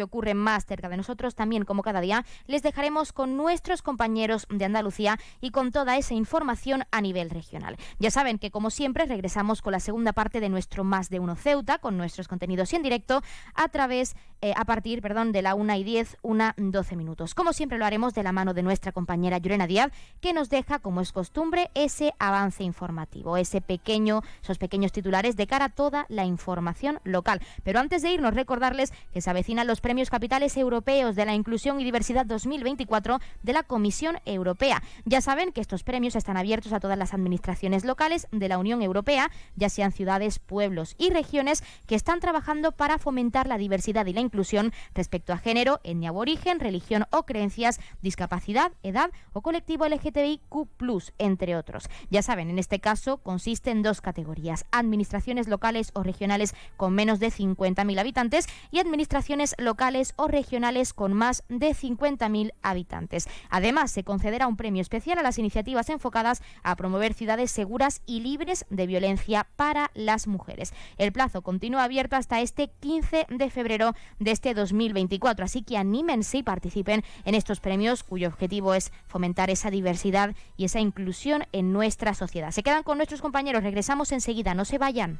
ocurre más cerca de nosotros, también como cada día, les dejaremos con nuestros compañeros de Andalucía y con toda esa información a nivel regional. Ya saben que como siempre regresamos con la segunda parte de nuestro Más de Uno Ceuta, con nuestros contenidos en directo a través, eh, a partir, perdón, de la 1 y 10, una 12 minutos. Como siempre lo haremos de la mano de nuestra compañera Llorena Díaz, que nos deja, como es costumbre, ese avance informativo, ese pequeño, esos pequeños titulares de cara a toda la información local. Pero antes de irnos, recordarles que se avecinan los Premios Capitales Europeos de la Inclusión y Diversidad 2024 de la Comisión Europea. Ya saben que estos premios están abiertos a todas las administraciones locales de la Unión Europea, ya sean ciudades, pueblos y regiones que están trabajando para fomentar la diversidad y la inclusión respecto a género, etnia o origen, religión o creencias, discapacidad, edad o colectivo LGTBIQ+, entre otros. Ya saben, en este caso consiste en dos categorías, administraciones locales o regionales con menos de 50.000 habitantes y administraciones locales o regionales con más de 50.000 habitantes. Además, se concederá un premio especial a las iniciativas enfocadas a promover ciudades seguras y libres de violencia para las mujeres. El plazo continúa abierto hasta este 15 de febrero de este 2024, así que anímense y participen en estos premios cuyo objetivo es fomentar esa diversidad y esa inclusión en nuestra sociedad. Se quedan con nuestros compañeros, regresamos enseguida, no se vayan.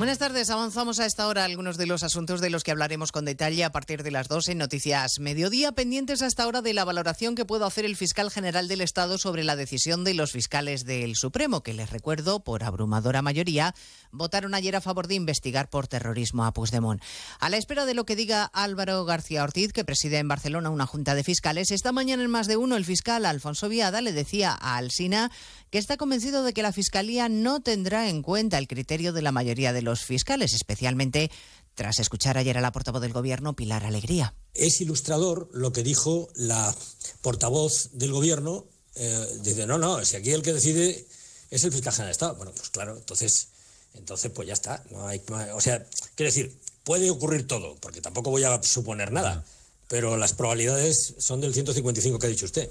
Buenas tardes. Avanzamos a esta hora algunos de los asuntos de los que hablaremos con detalle a partir de las 2 en Noticias Mediodía, pendientes hasta ahora de la valoración que pueda hacer el fiscal general del Estado sobre la decisión de los fiscales del Supremo, que les recuerdo, por abrumadora mayoría, votaron ayer a favor de investigar por terrorismo a Puigdemont. A la espera de lo que diga Álvaro García Ortiz, que preside en Barcelona una junta de fiscales, esta mañana en más de uno el fiscal Alfonso Viada le decía a Alsina que está convencido de que la Fiscalía no tendrá en cuenta el criterio de la mayoría de los fiscales, especialmente tras escuchar ayer a la portavoz del Gobierno, Pilar Alegría. Es ilustrador lo que dijo la portavoz del Gobierno. Eh, dice, no, no, si aquí el que decide es el fiscal general de Estado. Bueno, pues claro, entonces, entonces pues ya está. No hay, o sea, quiere decir, puede ocurrir todo, porque tampoco voy a suponer nada, pero las probabilidades son del 155 que ha dicho usted.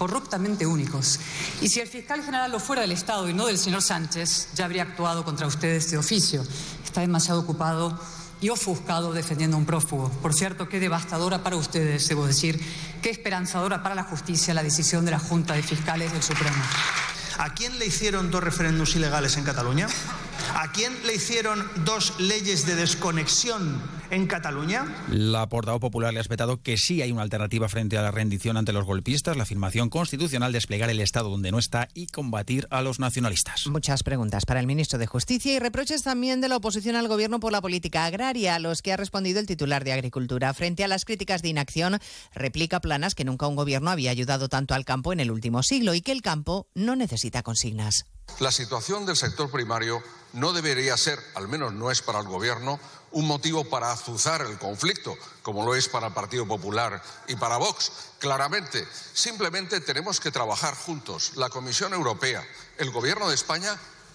corruptamente únicos. Y si el fiscal general lo fuera del Estado y no del señor Sánchez, ya habría actuado contra ustedes de oficio. Está demasiado ocupado y ofuscado defendiendo a un prófugo. Por cierto, qué devastadora para ustedes, debo decir, qué esperanzadora para la justicia la decisión de la Junta de Fiscales del Supremo. ¿A quién le hicieron dos referéndums ilegales en Cataluña? ¿A quién le hicieron dos leyes de desconexión en Cataluña? La portavoz popular le ha respetado que sí hay una alternativa frente a la rendición ante los golpistas, la afirmación constitucional, desplegar el Estado donde no está y combatir a los nacionalistas. Muchas preguntas para el ministro de Justicia y reproches también de la oposición al gobierno por la política agraria, a los que ha respondido el titular de Agricultura. Frente a las críticas de inacción, replica Planas que nunca un gobierno había ayudado tanto al campo en el último siglo y que el campo no necesita consignas. La situación del sector primario no debería ser, al menos no es para el Gobierno, un motivo para azuzar el conflicto, como lo es para el Partido Popular y para Vox. Claramente, simplemente tenemos que trabajar juntos, la Comisión Europea, el Gobierno de España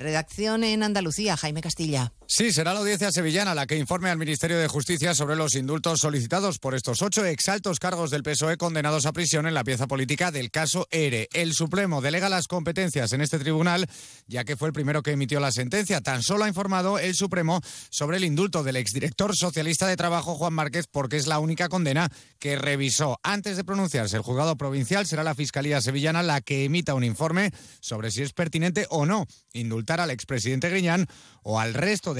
Redacción en Andalucía, Jaime Castilla. Sí, será la audiencia sevillana la que informe al Ministerio de Justicia sobre los indultos solicitados por estos ocho exaltos cargos del PSOE condenados a prisión en la pieza política del caso ERE. El Supremo delega las competencias en este tribunal, ya que fue el primero que emitió la sentencia. Tan solo ha informado el Supremo sobre el indulto del exdirector socialista de Trabajo, Juan Márquez, porque es la única condena que revisó. Antes de pronunciarse el juzgado provincial, será la Fiscalía Sevillana la que emita un informe sobre si es pertinente o no indultar al expresidente Griñán o al resto de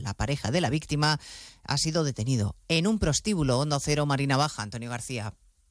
la pareja de la víctima, ha sido detenido en un prostíbulo Hondo Cero Marina Baja. Antonio García.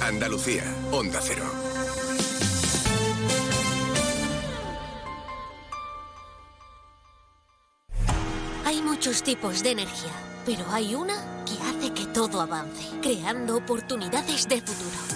Andalucía, Onda Cero. Hay muchos tipos de energía, pero hay una que hace que todo avance, creando oportunidades de futuro,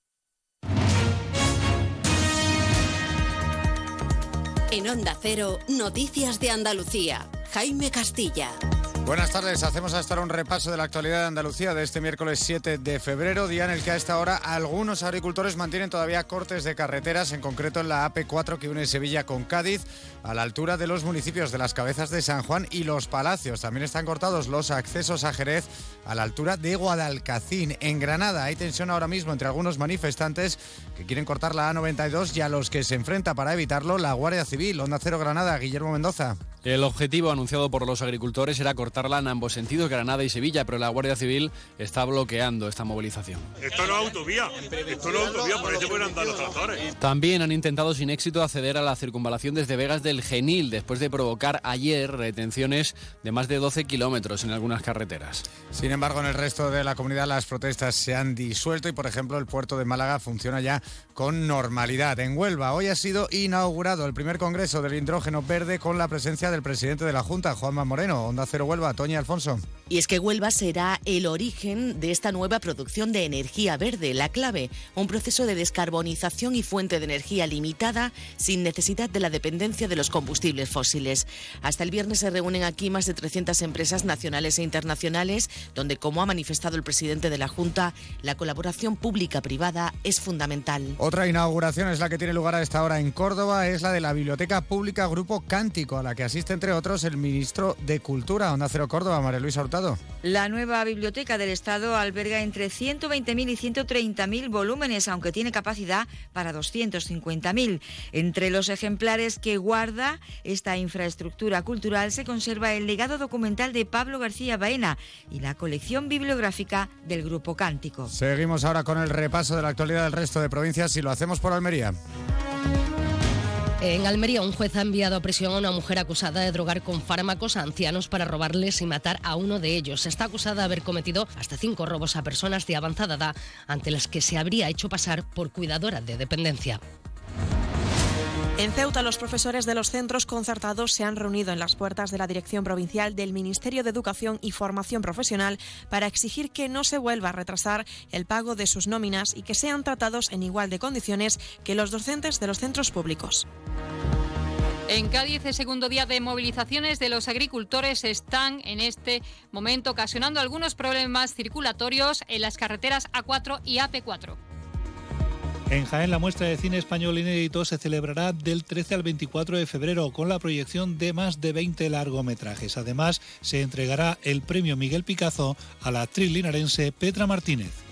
En Onda Cero, Noticias de Andalucía. Jaime Castilla. Buenas tardes, hacemos hasta ahora un repaso de la actualidad de Andalucía de este miércoles 7 de febrero, día en el que a esta hora algunos agricultores mantienen todavía cortes de carreteras, en concreto en la AP4 que une Sevilla con Cádiz, a la altura de los municipios de las Cabezas de San Juan y Los Palacios. También están cortados los accesos a Jerez a la altura de Guadalcacín. En Granada hay tensión ahora mismo entre algunos manifestantes que quieren cortar la A92 y a los que se enfrenta para evitarlo la Guardia Civil. Onda Cero Granada, Guillermo Mendoza. El objetivo anunciado por los agricultores era cortarla en ambos sentidos, Granada y Sevilla, pero la Guardia Civil está bloqueando esta movilización. Esto no es autovía, esto no es autovía, por ahí se pueden andar los tractores. También han intentado sin éxito acceder a la circunvalación desde Vegas del Genil, después de provocar ayer retenciones de más de 12 kilómetros en algunas carreteras. Sin embargo, en el resto de la comunidad las protestas se han disuelto y, por ejemplo, el puerto de Málaga funciona ya con normalidad. En Huelva, hoy ha sido inaugurado el primer congreso del hidrógeno verde con la presencia del presidente de la Junta, Juanma Moreno. Onda Cero Huelva, Toña Alfonso. Y es que Huelva será el origen de esta nueva producción de energía verde, la clave, un proceso de descarbonización y fuente de energía limitada sin necesidad de la dependencia de los combustibles fósiles. Hasta el viernes se reúnen aquí más de 300 empresas nacionales e internacionales, donde, como ha manifestado el presidente de la Junta, la colaboración pública-privada es fundamental. Otra inauguración es la que tiene lugar a esta hora en Córdoba, es la de la Biblioteca Pública Grupo Cántico, a la que asiste entre otros el ministro de Cultura, Onda Cero Córdoba, María Luisa Hurtado. La nueva biblioteca del Estado alberga entre 120.000 y 130.000 volúmenes, aunque tiene capacidad para 250.000. Entre los ejemplares que guarda esta infraestructura cultural se conserva el legado documental de Pablo García Baena y la colección bibliográfica del Grupo Cántico. Seguimos ahora con el repaso de la actualidad del resto de provincias y lo hacemos por Almería. En Almería, un juez ha enviado a prisión a una mujer acusada de drogar con fármacos a ancianos para robarles y matar a uno de ellos. Está acusada de haber cometido hasta cinco robos a personas de avanzada edad ante las que se habría hecho pasar por cuidadora de dependencia. En Ceuta, los profesores de los centros concertados se han reunido en las puertas de la Dirección Provincial del Ministerio de Educación y Formación Profesional para exigir que no se vuelva a retrasar el pago de sus nóminas y que sean tratados en igual de condiciones que los docentes de los centros públicos. En Cádiz, el segundo día de movilizaciones de los agricultores están en este momento ocasionando algunos problemas circulatorios en las carreteras A4 y AP4. En Jaén, la muestra de cine español inédito se celebrará del 13 al 24 de febrero con la proyección de más de 20 largometrajes. Además, se entregará el premio Miguel Picazo a la actriz linarense Petra Martínez.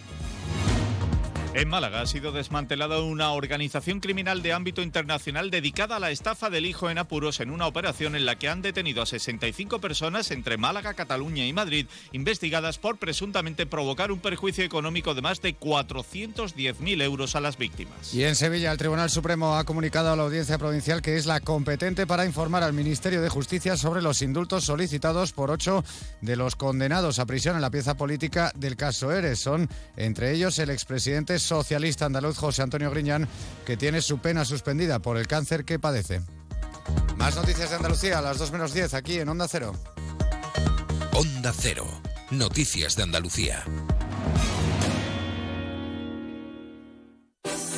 En Málaga ha sido desmantelada una organización criminal de ámbito internacional dedicada a la estafa del hijo en apuros en una operación en la que han detenido a 65 personas entre Málaga, Cataluña y Madrid, investigadas por presuntamente provocar un perjuicio económico de más de 410.000 euros a las víctimas. Y en Sevilla, el Tribunal Supremo ha comunicado a la Audiencia Provincial que es la competente para informar al Ministerio de Justicia sobre los indultos solicitados por ocho de los condenados a prisión en la pieza política del caso Eres. Son, entre ellos, el expresidente socialista andaluz José Antonio Griñán, que tiene su pena suspendida por el cáncer que padece. Más noticias de Andalucía a las 2 menos 10 aquí en Onda Cero. Onda Cero. Noticias de Andalucía.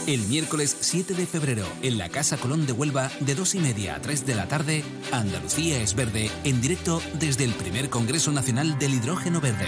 El miércoles 7 de febrero, en la Casa Colón de Huelva, de 2 y media a 3 de la tarde, Andalucía es verde, en directo desde el primer Congreso Nacional del Hidrógeno Verde.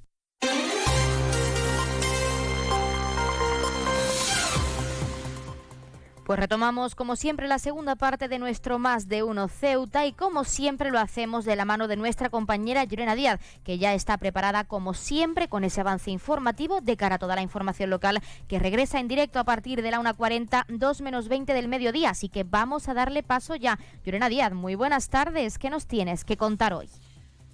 Pues retomamos como siempre la segunda parte de nuestro Más de Uno Ceuta y como siempre lo hacemos de la mano de nuestra compañera Llorena Díaz, que ya está preparada como siempre con ese avance informativo de cara a toda la información local que regresa en directo a partir de la 1.40, 2 menos 20 del mediodía. Así que vamos a darle paso ya. Llorena Díaz, muy buenas tardes. ¿Qué nos tienes que contar hoy?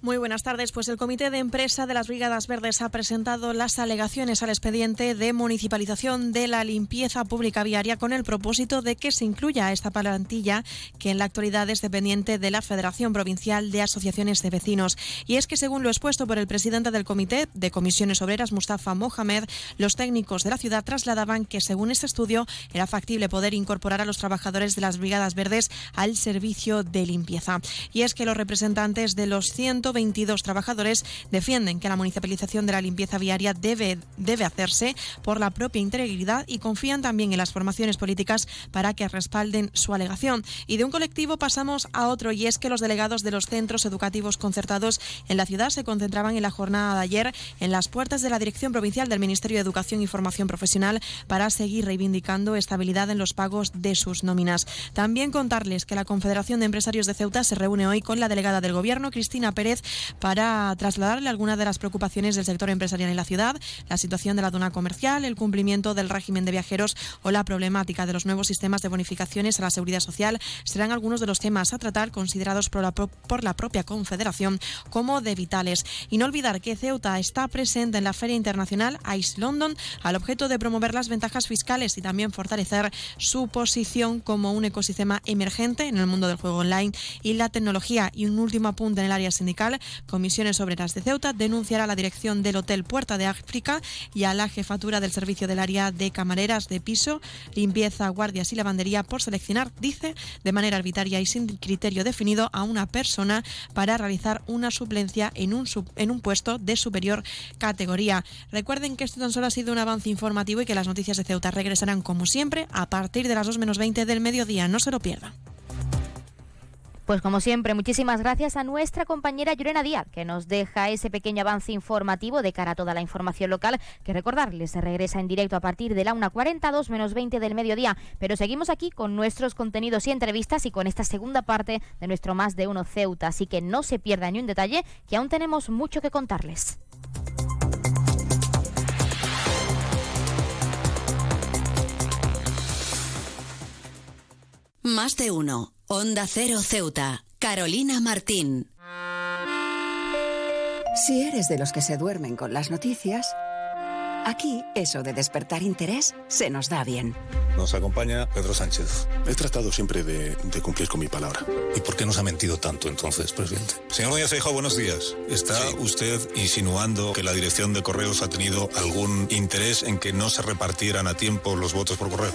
Muy buenas tardes. Pues el Comité de Empresa de las Brigadas Verdes ha presentado las alegaciones al expediente de municipalización de la limpieza pública viaria con el propósito de que se incluya esta plantilla que en la actualidad es dependiente de la Federación Provincial de Asociaciones de Vecinos. Y es que según lo expuesto por el presidente del Comité de Comisiones Obreras, Mustafa Mohamed, los técnicos de la ciudad trasladaban que según este estudio era factible poder incorporar a los trabajadores de las Brigadas Verdes al servicio de limpieza. Y es que los representantes de los 100 122 trabajadores defienden que la municipalización de la limpieza viaria debe, debe hacerse por la propia integridad y confían también en las formaciones políticas para que respalden su alegación. Y de un colectivo pasamos a otro y es que los delegados de los centros educativos concertados en la ciudad se concentraban en la jornada de ayer en las puertas de la Dirección Provincial del Ministerio de Educación y Formación Profesional para seguir reivindicando estabilidad en los pagos de sus nóminas. También contarles que la Confederación de Empresarios de Ceuta se reúne hoy con la delegada del Gobierno, Cristina Pérez, para trasladarle algunas de las preocupaciones del sector empresarial en la ciudad, la situación de la duna comercial, el cumplimiento del régimen de viajeros o la problemática de los nuevos sistemas de bonificaciones a la seguridad social serán algunos de los temas a tratar considerados por la, por la propia Confederación como de vitales. Y no olvidar que Ceuta está presente en la Feria Internacional Ice London al objeto de promover las ventajas fiscales y también fortalecer su posición como un ecosistema emergente en el mundo del juego online y la tecnología. Y un último apunte en el área sindical Comisiones Obreras de Ceuta denunciará a la dirección del Hotel Puerta de África y a la jefatura del servicio del área de camareras de piso, limpieza, guardias y lavandería por seleccionar, dice, de manera arbitraria y sin criterio definido a una persona para realizar una suplencia en un, en un puesto de superior categoría. Recuerden que esto tan solo ha sido un avance informativo y que las noticias de Ceuta regresarán como siempre a partir de las 2 menos 20 del mediodía. No se lo pierdan. Pues como siempre, muchísimas gracias a nuestra compañera Llorena Díaz, que nos deja ese pequeño avance informativo de cara a toda la información local, que recordarles se regresa en directo a partir de la 1.42 menos 20 del mediodía. Pero seguimos aquí con nuestros contenidos y entrevistas y con esta segunda parte de nuestro Más de Uno Ceuta. Así que no se pierda ni un detalle, que aún tenemos mucho que contarles. Más de uno. Onda Cero Ceuta. Carolina Martín. Si eres de los que se duermen con las noticias, Aquí, eso de despertar interés se nos da bien. Nos acompaña Pedro Sánchez. He tratado siempre de, de cumplir con mi palabra. ¿Y por qué nos ha mentido tanto entonces, presidente? Señor Núñez Feijóo, buenos días. ¿Está usted insinuando que la dirección de correos ha tenido algún interés en que no se repartieran a tiempo los votos por correo?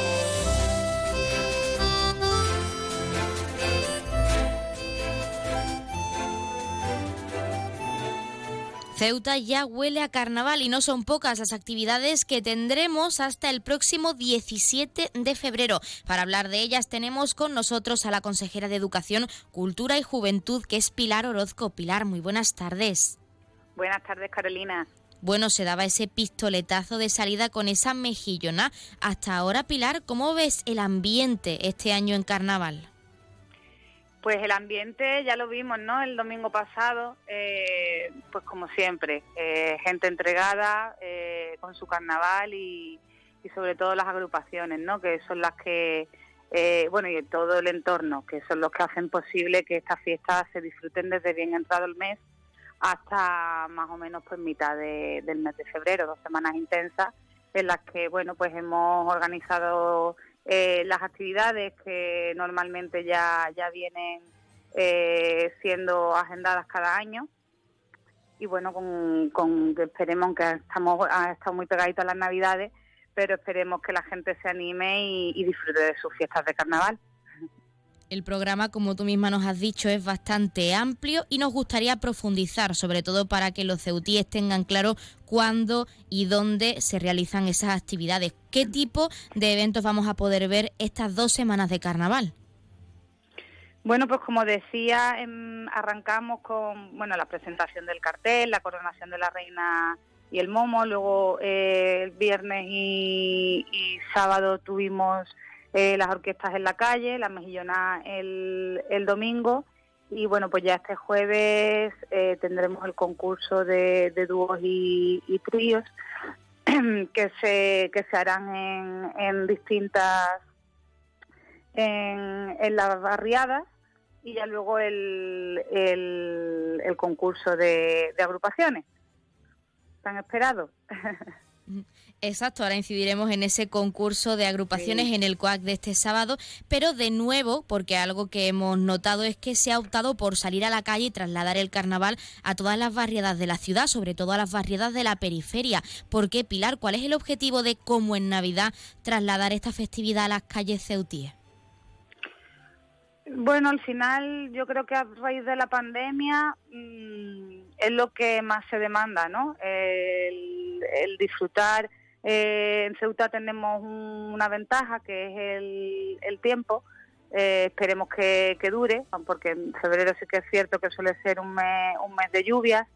Ceuta ya huele a carnaval y no son pocas las actividades que tendremos hasta el próximo 17 de febrero. Para hablar de ellas tenemos con nosotros a la consejera de Educación, Cultura y Juventud, que es Pilar Orozco. Pilar, muy buenas tardes. Buenas tardes, Carolina. Bueno, se daba ese pistoletazo de salida con esa mejillona. Hasta ahora, Pilar, ¿cómo ves el ambiente este año en carnaval? Pues el ambiente ya lo vimos, ¿no? El domingo pasado, eh, pues como siempre, eh, gente entregada eh, con su carnaval y, y, sobre todo las agrupaciones, ¿no? Que son las que, eh, bueno, y todo el entorno, que son los que hacen posible que estas fiestas se disfruten desde bien entrado el mes hasta más o menos pues mitad de, del mes de febrero, dos semanas intensas en las que, bueno, pues hemos organizado eh, las actividades que normalmente ya, ya vienen eh, siendo agendadas cada año. Y bueno, con, con esperemos que estamos ha estado muy pegaditos a las navidades, pero esperemos que la gente se anime y disfrute de sus fiestas de carnaval. El programa, como tú misma nos has dicho, es bastante amplio y nos gustaría profundizar, sobre todo para que los ceutíes tengan claro cuándo y dónde se realizan esas actividades. ¿Qué tipo de eventos vamos a poder ver estas dos semanas de carnaval? Bueno, pues como decía, em, arrancamos con bueno la presentación del cartel, la coronación de la reina y el momo. Luego eh, el viernes y, y sábado tuvimos eh, las orquestas en la calle, la mejillona el, el domingo. Y bueno, pues ya este jueves eh, tendremos el concurso de, de dúos y, y tríos *clears throat* que se, que se harán en, en distintas, en, en las barriadas. Y ya luego el, el, el concurso de, de agrupaciones. Tan esperado. *laughs* Exacto, ahora incidiremos en ese concurso de agrupaciones sí. en el COAC de este sábado, pero de nuevo, porque algo que hemos notado es que se ha optado por salir a la calle y trasladar el carnaval a todas las barriadas de la ciudad, sobre todo a las barriadas de la periferia. ¿Por qué, Pilar? ¿Cuál es el objetivo de, como en Navidad, trasladar esta festividad a las calles ceutíes? Bueno, al final yo creo que a raíz de la pandemia mmm, es lo que más se demanda, ¿no? El, el disfrutar. Eh, en Ceuta tenemos un, una ventaja que es el, el tiempo. Eh, esperemos que, dure, porque en febrero sí que es cierto que suele ser un mes, un mes de lluvias.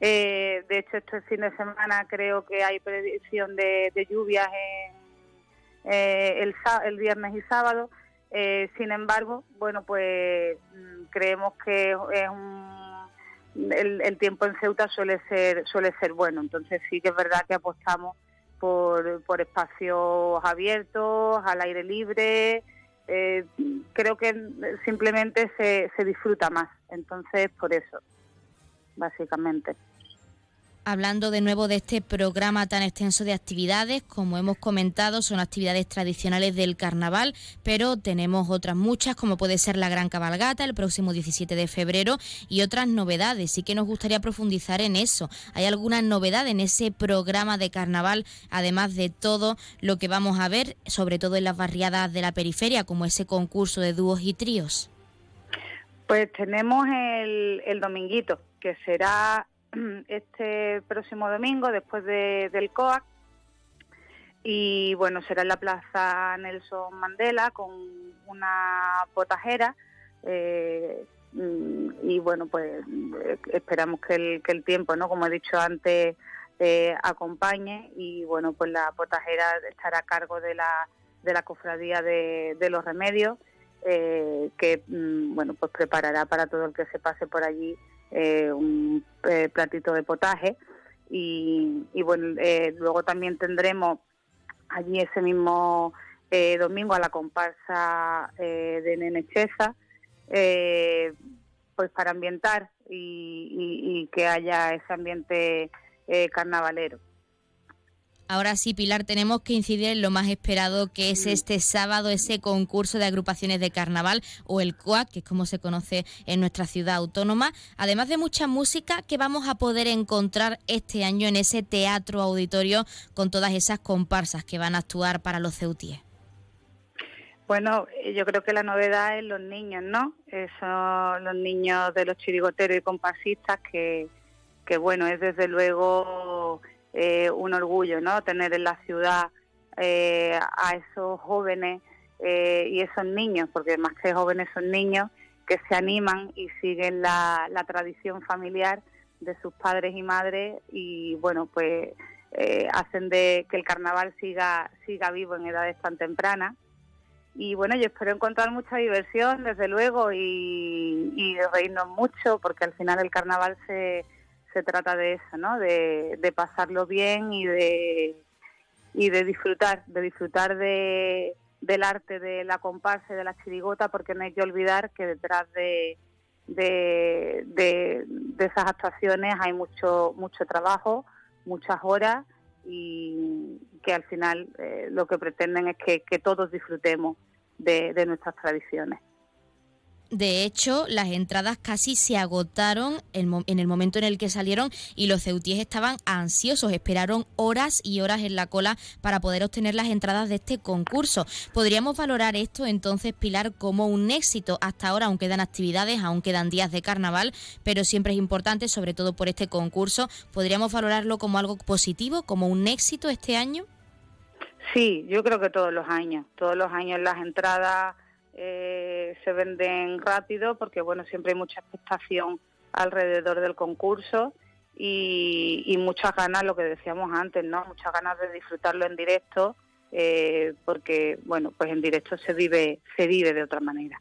Eh, de hecho, este fin de semana creo que hay predicción de, lluvias en, eh, el, el viernes y sábado. Eh, sin embargo, bueno, pues creemos que es un, el, el, tiempo en Ceuta suele ser suele ser bueno. Entonces sí que es verdad que apostamos por, por espacios abiertos, al aire libre. Eh, creo que simplemente se, se disfruta más. Entonces, por eso, básicamente. Hablando de nuevo de este programa tan extenso de actividades. Como hemos comentado, son actividades tradicionales del carnaval, pero tenemos otras muchas, como puede ser la Gran Cabalgata el próximo 17 de febrero y otras novedades. Sí que nos gustaría profundizar en eso. ¿Hay alguna novedad en ese programa de carnaval, además de todo lo que vamos a ver, sobre todo en las barriadas de la periferia, como ese concurso de dúos y tríos? Pues tenemos el, el dominguito, que será *clears throat* este próximo domingo después del COAC y bueno, será en la Plaza Nelson Mandela con una potajera eh, y bueno, pues eh, esperamos que el, que el tiempo, ¿no? Como he dicho antes, eh, acompañe y bueno, pues la potajera estará a cargo de la, de la cofradía de, de los remedios que mm, bueno, pues preparará para todo el que se pase por allí eh, un eh, platito de potaje y, bueno, eh, luego también tendremos allí ese mismo domingo a la comparsa de Nene Chesa, pues para ambientar y, que haya ese ambiente carnavalero. Ahora sí, Pilar, tenemos que incidir en lo más esperado que es este sábado, ese concurso de agrupaciones de carnaval o el COAC, que es como se conoce en nuestra ciudad autónoma. Además de mucha música que vamos a poder encontrar este año en ese teatro auditorio con todas esas comparsas que van a actuar para los ceutíes. Bueno, yo creo que la novedad es los niños, ¿no? Son los niños de los chirigoteros y comparsistas que, que bueno, es desde luego eh, un orgullo, ¿no? Tener en la ciudad eh, a esos jóvenes eh, y esos niños, porque más que jóvenes son niños que se animan y siguen la, tradición familiar de sus padres y madres y bueno, pues hacen de que el carnaval siga siga vivo en edades tan tempranas. Y bueno, yo espero encontrar mucha diversión, desde luego, y, y reírnos mucho, porque al final el carnaval se, se trata de eso, ¿no? De, pasarlo bien y de, y de disfrutar, de disfrutar de, del arte de la comparsa y de la chirigota, porque no hay que olvidar que detrás de, de, de, esas actuaciones hay mucho, mucho trabajo, muchas horas y que al final eh, lo que pretenden es que, que todos disfrutemos de nuestras tradiciones. De hecho, las entradas casi se agotaron en el momento en el que salieron y los ceutíes estaban ansiosos, esperaron horas y horas en la cola para poder obtener las entradas de este concurso. ¿Podríamos valorar esto entonces, Pilar, como un éxito? Hasta ahora aún quedan actividades, aún quedan días de carnaval, pero siempre es importante, sobre todo por este concurso, ¿podríamos valorarlo como algo positivo, como un éxito este año? Sí, yo creo que todos los años, todos los años las entradas eh, se venden rápido porque bueno siempre hay mucha expectación alrededor del concurso y, muchas ganas lo que decíamos antes no muchas ganas de disfrutarlo en directo eh, porque bueno pues en directo se vive se vive de otra manera.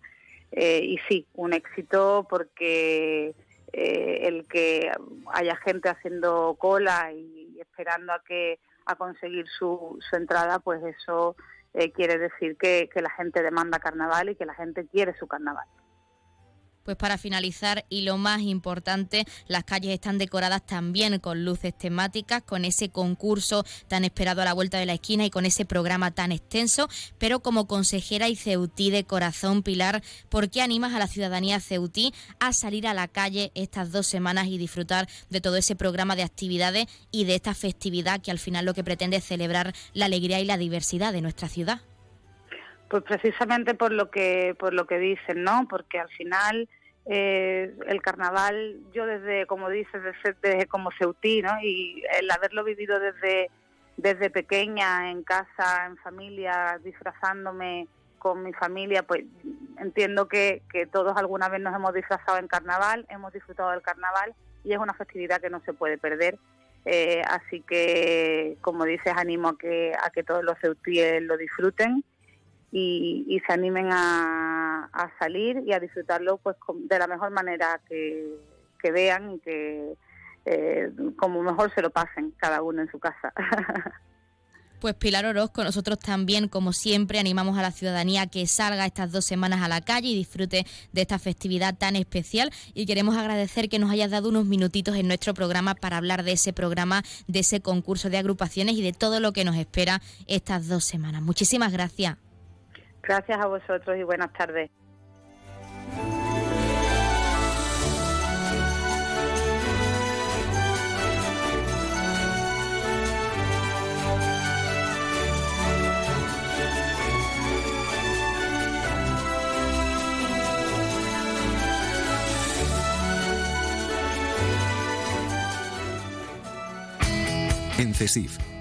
Eh, y sí un éxito porque el que haya gente haciendo cola y esperando a que a conseguir su, su entrada pues eso eh, quiere decir que, que la gente demanda carnaval y que la gente quiere su carnaval. Pues para finalizar, y lo más importante, las calles están decoradas también con luces temáticas, con ese concurso tan esperado a la vuelta de la esquina y con ese programa tan extenso. Pero como consejera y ceutí de corazón, Pilar, ¿por qué animas a la ciudadanía ceutí a salir a la calle estas dos semanas y disfrutar de todo ese programa de actividades y de esta festividad que al final lo que pretende es celebrar la alegría y la diversidad de nuestra ciudad? Pues precisamente por lo que por lo que dicen, ¿no? Porque al final eh, el carnaval, yo desde, como dices, desde, como ceutí, ¿no? Y el haberlo vivido desde, desde pequeña, en casa, en familia, disfrazándome con mi familia, pues entiendo que, que todos alguna vez nos hemos disfrazado en carnaval, hemos disfrutado del carnaval y es una festividad que no se puede perder. Eh, así que, como dices, animo a que, a que todos los ceutíes lo disfruten y, se animen a, salir y a disfrutarlo pues de la mejor manera que, vean y que eh, como mejor se lo pasen cada uno en su casa. *laughs* Pues Pilar Orozco, nosotros también, como siempre, animamos a la ciudadanía que salga estas dos semanas a la calle y disfrute de esta festividad tan especial. Y queremos agradecer que nos hayas dado unos minutitos en nuestro programa para hablar de ese programa, de ese concurso de agrupaciones y de todo lo que nos espera estas dos semanas. Muchísimas gracias. Gracias a vosotros y buenas tardes. En CESIF,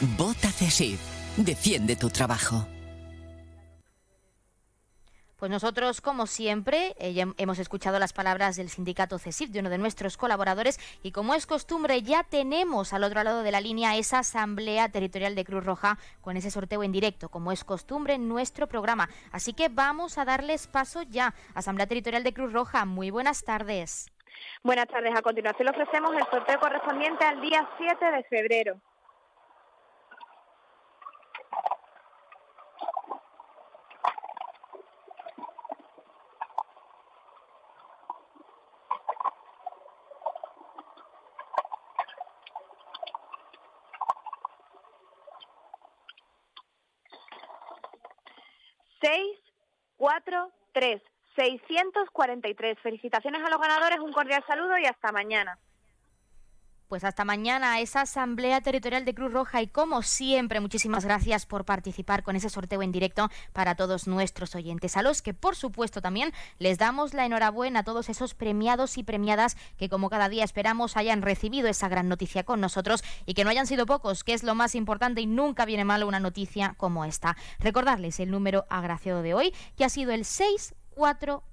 Vota CESIF. Defiende tu trabajo. Pues nosotros, como siempre, eh, hemos escuchado las palabras del sindicato CESIF, de uno de nuestros colaboradores, y como es costumbre, ya tenemos al otro lado de la línea esa asamblea territorial de Cruz Roja con ese sorteo en directo, como es costumbre en nuestro programa. Así que vamos a darles paso ya. Asamblea Territorial de Cruz Roja, muy buenas tardes. Buenas tardes. A continuación le ofrecemos el sorteo correspondiente al día 7 de febrero. 643. 643. Felicitaciones a los ganadores, un cordial saludo y hasta mañana. Pues hasta mañana esa Asamblea Territorial de Cruz Roja y como siempre muchísimas gracias por participar con ese sorteo en directo para todos nuestros oyentes, a los que por supuesto también les damos la enhorabuena a todos esos premiados y premiadas que como cada día esperamos hayan recibido esa gran noticia con nosotros y que no hayan sido pocos, que es lo más importante y nunca viene mal una noticia como esta. Recordarles el número agraciado de hoy que ha sido el 6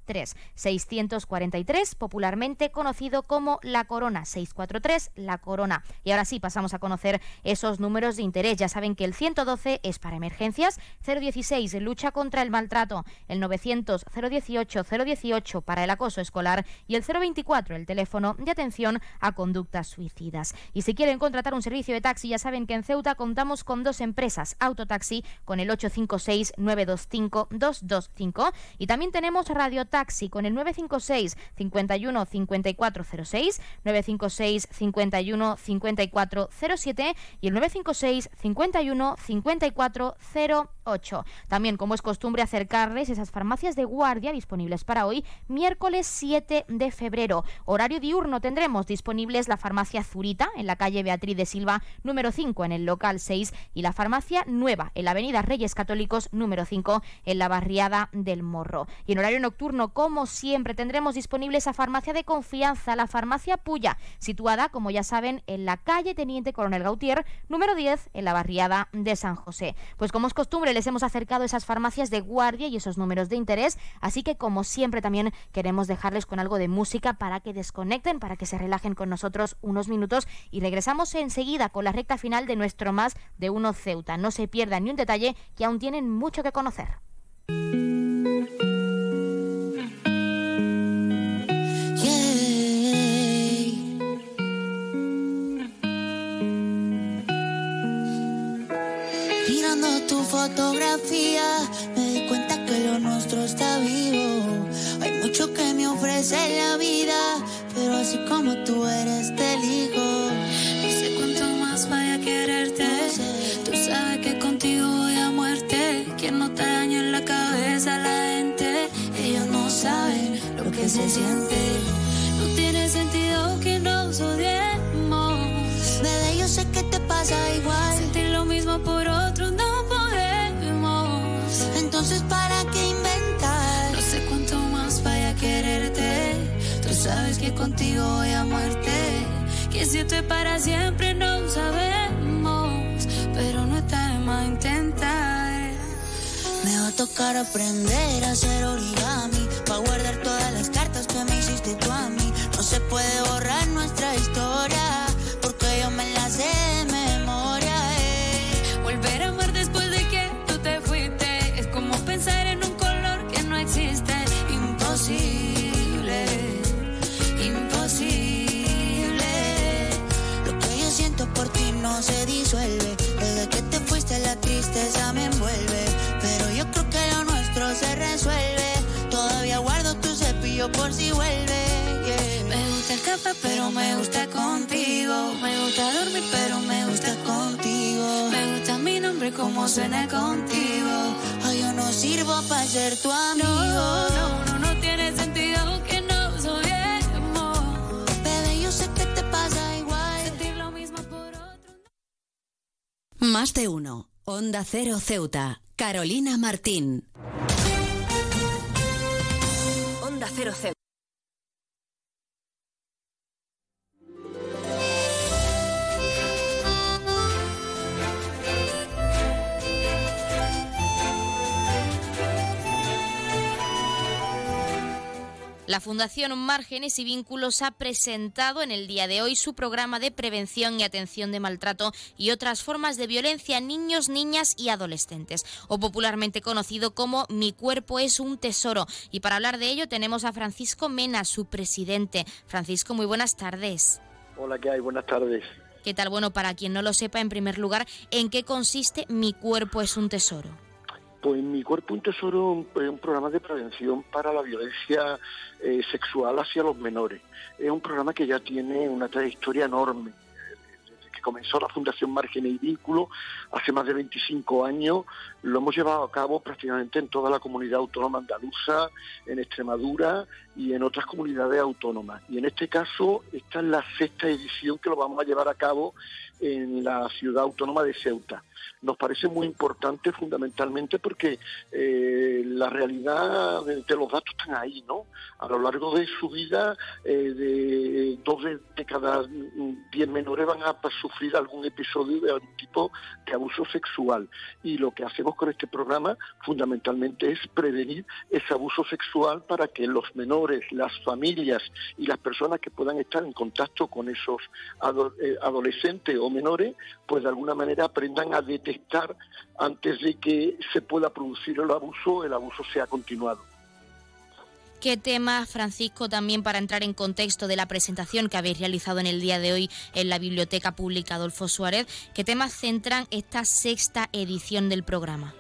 643 643, popularmente conocido como La Corona. 643, La Corona. Y ahora sí, pasamos a conocer esos números de interés. Ya saben que el 112 es para emergencias, 016 lucha contra el maltrato, el 900 018 018 para el acoso escolar y el 024 el teléfono de atención a conductas suicidas. Y si quieren contratar un servicio de taxi, ya saben que en Ceuta contamos con dos empresas, Autotaxi con el 856 925 225 y también tenemos tenemos Radio Taxi con el 956 51 5406, 956 51 5407 y el 956 51 5408. También, como es costumbre, acercarles esas farmacias de guardia disponibles para hoy, miércoles 7 de febrero. Horario diurno tendremos disponibles la farmacia Zurita en la calle Beatriz de Silva, número 5 en el local 6 y la farmacia Nueva en la avenida Reyes Católicos, número 5 en la barriada del Morro. Y en horario nocturno, como siempre, tendremos disponible esa farmacia de confianza, la farmacia Puya, situada, como ya saben, en la calle Teniente Coronel Gautier, número 10, en la barriada de San José. Pues como es costumbre, les hemos acercado esas farmacias de guardia y esos números de interés, así que como siempre también queremos dejarles con algo de música para que desconecten, para que se relajen con nosotros unos minutos y regresamos enseguida con la recta final de nuestro más de uno Ceuta. No se pierdan ni un detalle que aún tienen mucho que conocer. Fotografía me di cuenta que lo nuestro está vivo. Hay mucho que me ofrece la vida, pero así como tú eres te elijo. No sé cuánto más vaya a quererte. Tú sabes que contigo voy a muerte. Que no te daño en la cabeza la gente. Ellos no saben lo que se siente. No tiene sentido que nos odiemos. Bebé, yo sé que te pasa igual. Sentir lo mismo por otro entonces, ¿para qué inventar? No sé cuánto más vaya a quererte. Tú sabes que contigo voy a muerte. Que si esto es para siempre no sabemos. Pero no está de más intentar. Me va a tocar aprender a hacer origami, para guardar todas las cartas que me hiciste tú a mí. No se puede borrar nuestra historia, no se disuelve. Desde que te fuiste la tristeza me envuelve. Pero yo creo que lo nuestro se resuelve. Todavía guardo tu cepillo por si vuelve. yeah. Me gusta el café, pero me gusta contigo. Me gusta dormir, pero me gusta contigo. Me gusta mi nombre como suena contigo. Ay, yo no sirvo para ser tu amigo. No, no, no, Más de uno. Onda Cero Ceuta. Carolina Martín. Onda Cero Ceuta. La Fundación Márgenes y Vínculos ha presentado en el día de hoy su programa de prevención y atención de maltrato y otras formas de violencia a niños, niñas y adolescentes, o popularmente conocido como Mi cuerpo es un tesoro. Y para hablar de ello tenemos a Francisco Mena, su presidente. Francisco, muy buenas tardes. Hola, ¿qué hay? Buenas tardes. ¿Qué tal? Bueno, para quien no lo sepa, en primer lugar, ¿en qué consiste Mi cuerpo es un tesoro? Pues Mi Cuerpo un Tesoro es un programa de prevención para la violencia eh, sexual hacia los menores. Es un programa que ya tiene una trayectoria enorme. Desde que comenzó la Fundación Márgenes y Vínculos, hace más de 25 años, lo hemos llevado a cabo prácticamente en toda la comunidad autónoma andaluza, en Extremadura y en otras comunidades autónomas. Y en este caso, esta es la sexta edición que lo vamos a llevar a cabo en la ciudad autónoma de Ceuta nos parece muy importante fundamentalmente porque eh, la realidad de, los datos están ahí, ¿no? A lo largo de su vida, eh, de dos de, de cada diez menores van a sufrir algún episodio de algún tipo de abuso sexual. Y lo que hacemos con este programa fundamentalmente es prevenir ese abuso sexual para que los menores, las familias y las personas que puedan estar en contacto con esos eh, adolescentes o menores, pues de alguna manera aprendan a detectar antes de que se pueda producir el abuso, el abuso sea continuado. ¿Qué tema, Francisco, también para entrar en contexto de la presentación que habéis realizado en el día de hoy en la Biblioteca Pública Adolfo Suárez, qué temas centran esta sexta edición del programa?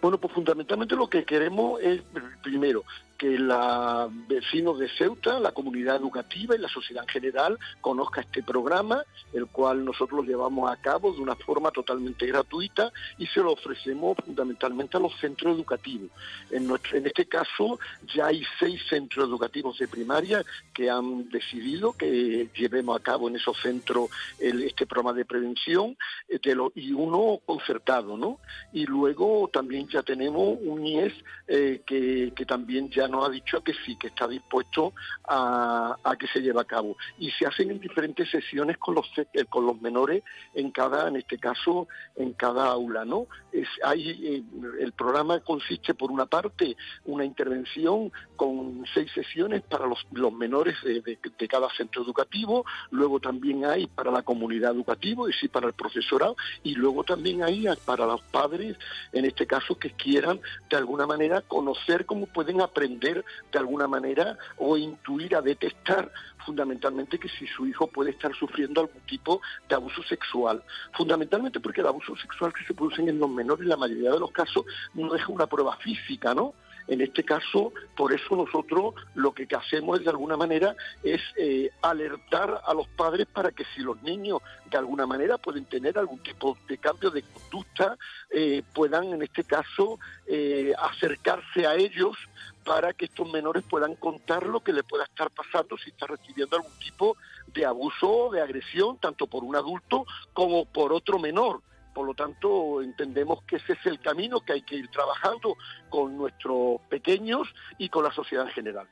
Bueno, pues fundamentalmente lo que queremos es, primero, que los vecinos de Ceuta, la comunidad educativa y la sociedad en general conozca este programa, el cual nosotros lo llevamos a cabo de una forma totalmente gratuita y se lo ofrecemos fundamentalmente a los centros educativos. En, nuestro- en este caso ya hay seis centros educativos de primaria que han decidido que llevemos a cabo en esos centros este programa de prevención eh, y uno concertado, ¿no? Y luego también ya tenemos un IES eh, que, que también ya nos ha dicho que sí, que está dispuesto a, que se lleve a cabo. Y se hacen en diferentes sesiones con los, eh, con los menores en cada, en este caso, en cada aula, ¿no? Es, hay, eh, el programa consiste, por una parte, una intervención con seis sesiones para los, los menores de, de- cada centro educativo, luego también hay para la comunidad educativa, y sí para el profesorado, y luego también hay para los padres, en este caso, que quieran de alguna manera conocer cómo pueden aprender de alguna manera o intuir a detectar fundamentalmente que si su hijo puede estar sufriendo algún tipo de abuso sexual. Fundamentalmente porque el abuso sexual que se produce en los menores, en la mayoría de los casos, no deja una prueba física, ¿no? En este caso, por eso nosotros lo que hacemos es de alguna manera es eh, alertar a los padres para que si los niños de alguna manera pueden tener algún tipo de cambio de conducta, eh, puedan en este caso eh, acercarse a ellos para que estos menores puedan contar lo que le pueda estar pasando si está recibiendo algún tipo de abuso o de agresión, tanto por un adulto como por otro menor. Por lo tanto, entendemos que ese es el camino que hay que ir trabajando con nuestros pequeños y con la sociedad en general.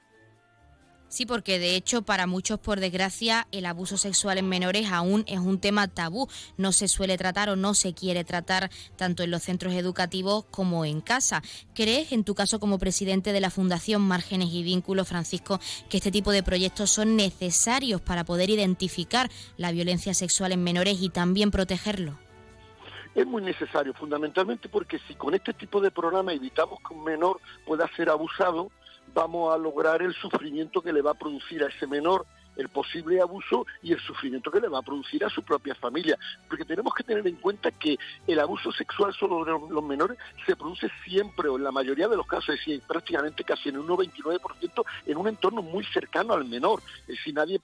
Sí, porque de hecho para muchos, por desgracia, el abuso sexual en menores aún es un tema tabú. No se suele tratar o no se quiere tratar tanto en los centros educativos como en casa. ¿Crees, en tu caso como presidente de la Fundación Márgenes y Vínculos, Francisco, que este tipo de proyectos son necesarios para poder identificar la violencia sexual en menores y también protegerlo? Es muy necesario, fundamentalmente porque si con este tipo de programa evitamos que un menor pueda ser abusado, vamos a lograr el sufrimiento que le va a producir a ese menor el posible abuso y el sufrimiento que le va a producir a su propia familia. Porque tenemos que tener en cuenta que el abuso sexual sobre los menores se produce siempre o en la mayoría de los casos, es decir, prácticamente casi en un 99% en un entorno muy cercano al menor. Es decir, nadie,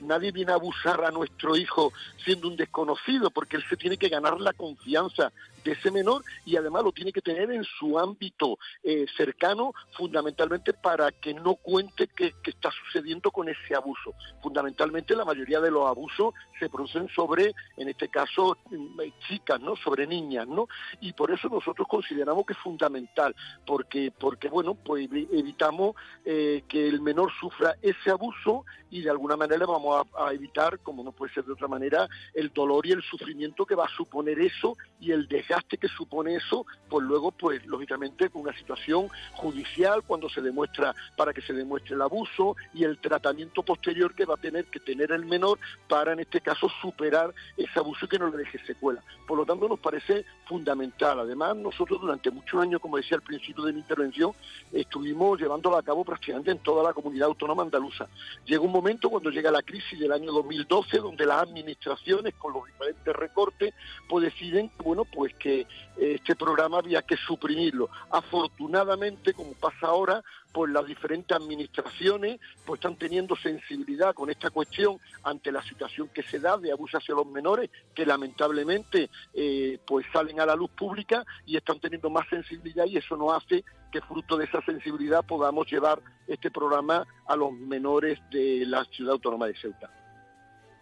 nadie viene a abusar a nuestro hijo siendo un desconocido porque él se tiene que ganar la confianza de ese menor y además lo tiene que tener en su ámbito eh, cercano fundamentalmente para que no cuente qué está sucediendo con ese abuso. Fundamentalmente la mayoría de los abusos se producen sobre, en este caso, mm, chicas, ¿no? Sobre niñas, ¿no? Y por eso nosotros consideramos que es fundamental, porque, porque bueno, pues evitamos eh, que el menor sufra ese abuso y de alguna manera vamos a, a evitar, como no puede ser de otra manera, el dolor y el sufrimiento que va a suponer eso y el que supone eso, pues luego, pues lógicamente, con una situación judicial, cuando se demuestra, para que se demuestre el abuso y el tratamiento posterior que va a tener que tener el menor para, en este caso, superar ese abuso y que no le deje secuela. Por lo tanto, nos parece fundamental. Además, nosotros durante muchos años, como decía al principio de mi intervención, estuvimos llevándolo a cabo prácticamente en toda la comunidad autónoma andaluza. Llega un momento cuando llega la crisis del año 2012, donde las administraciones, con los diferentes recortes, pues deciden, bueno, pues que este programa había que suprimirlo. Afortunadamente, como pasa ahora, pues las diferentes administraciones pues están teniendo sensibilidad con esta cuestión ante la situación que se da de abuso hacia los menores, que lamentablemente eh, pues salen a la luz pública y están teniendo más sensibilidad y eso nos hace que fruto de esa sensibilidad podamos llevar este programa a los menores de la ciudad autónoma de Ceuta.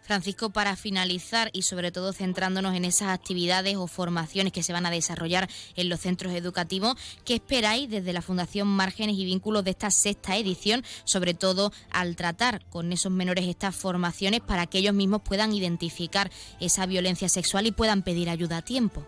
Francisco, para finalizar y sobre todo centrándonos en esas actividades o formaciones que se van a desarrollar en los centros educativos, ¿qué esperáis desde la Fundación Márgenes y Vínculos de esta sexta edición, sobre todo al tratar con esos menores estas formaciones para que ellos mismos puedan identificar esa violencia sexual y puedan pedir ayuda a tiempo?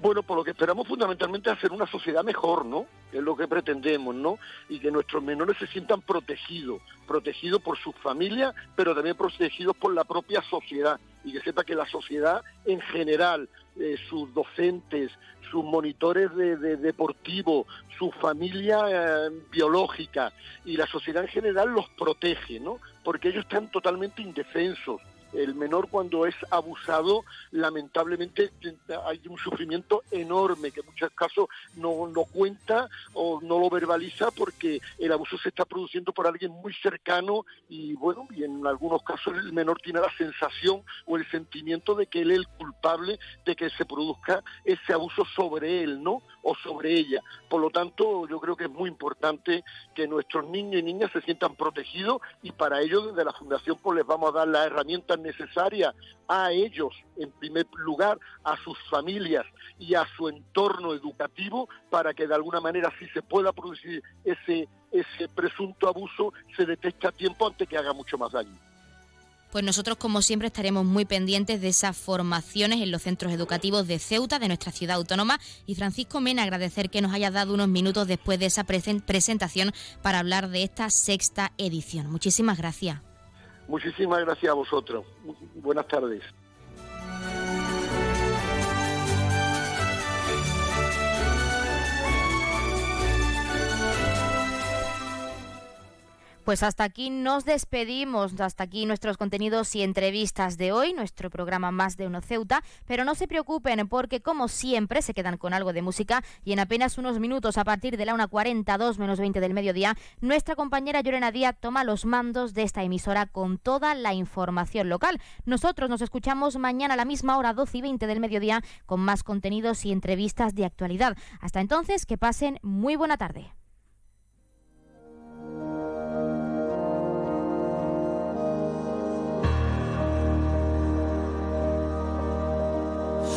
Bueno, por lo que esperamos fundamentalmente hacer una sociedad mejor, ¿no? es lo que pretendemos, ¿no? Y que nuestros menores se sientan protegidos, protegidos por sus familias, pero también protegidos por la propia sociedad. Y que sepa que la sociedad en general, eh, sus docentes, sus monitores de, deportivos, su familia eh, biológica y la sociedad en general los protege, ¿no? Porque ellos están totalmente indefensos el menor cuando es abusado, lamentablemente hay un sufrimiento enorme que en muchos casos no lo cuenta o no lo verbaliza porque el abuso se está produciendo por alguien muy cercano y bueno, y en algunos casos el menor tiene la sensación o el sentimiento de que él es el culpable de que se produzca ese abuso sobre él, ¿no? O sobre ella. Por lo tanto, yo creo que es muy importante que nuestros niños y niñas se sientan protegidos y para ello desde la Fundación pues les vamos a dar las herramientas necesaria a ellos, en primer lugar, a sus familias y a su entorno educativo para que de alguna manera si se pueda producir ese, ese presunto abuso se detecte a tiempo antes que haga mucho más daño. Pues nosotros, como siempre, estaremos muy pendientes de esas formaciones en los centros educativos de Ceuta, de nuestra ciudad autónoma. Y Francisco Mena, agradecer que nos haya dado unos minutos después de esa presentación para hablar de esta sexta edición. Muchísimas gracias. Muchísimas gracias a vosotros. Buenas tardes. Pues hasta aquí nos despedimos, hasta aquí nuestros contenidos y entrevistas de hoy, nuestro programa Más de Uno Ceuta, pero no se preocupen porque como siempre se quedan con algo de música y en apenas unos minutos a partir de la 1.42 menos 20 del mediodía, nuestra compañera Llorena Díaz toma los mandos de esta emisora con toda la información local. Nosotros nos escuchamos mañana a la misma hora 12 y 20 del mediodía con más contenidos y entrevistas de actualidad. Hasta entonces, que pasen muy buena tarde.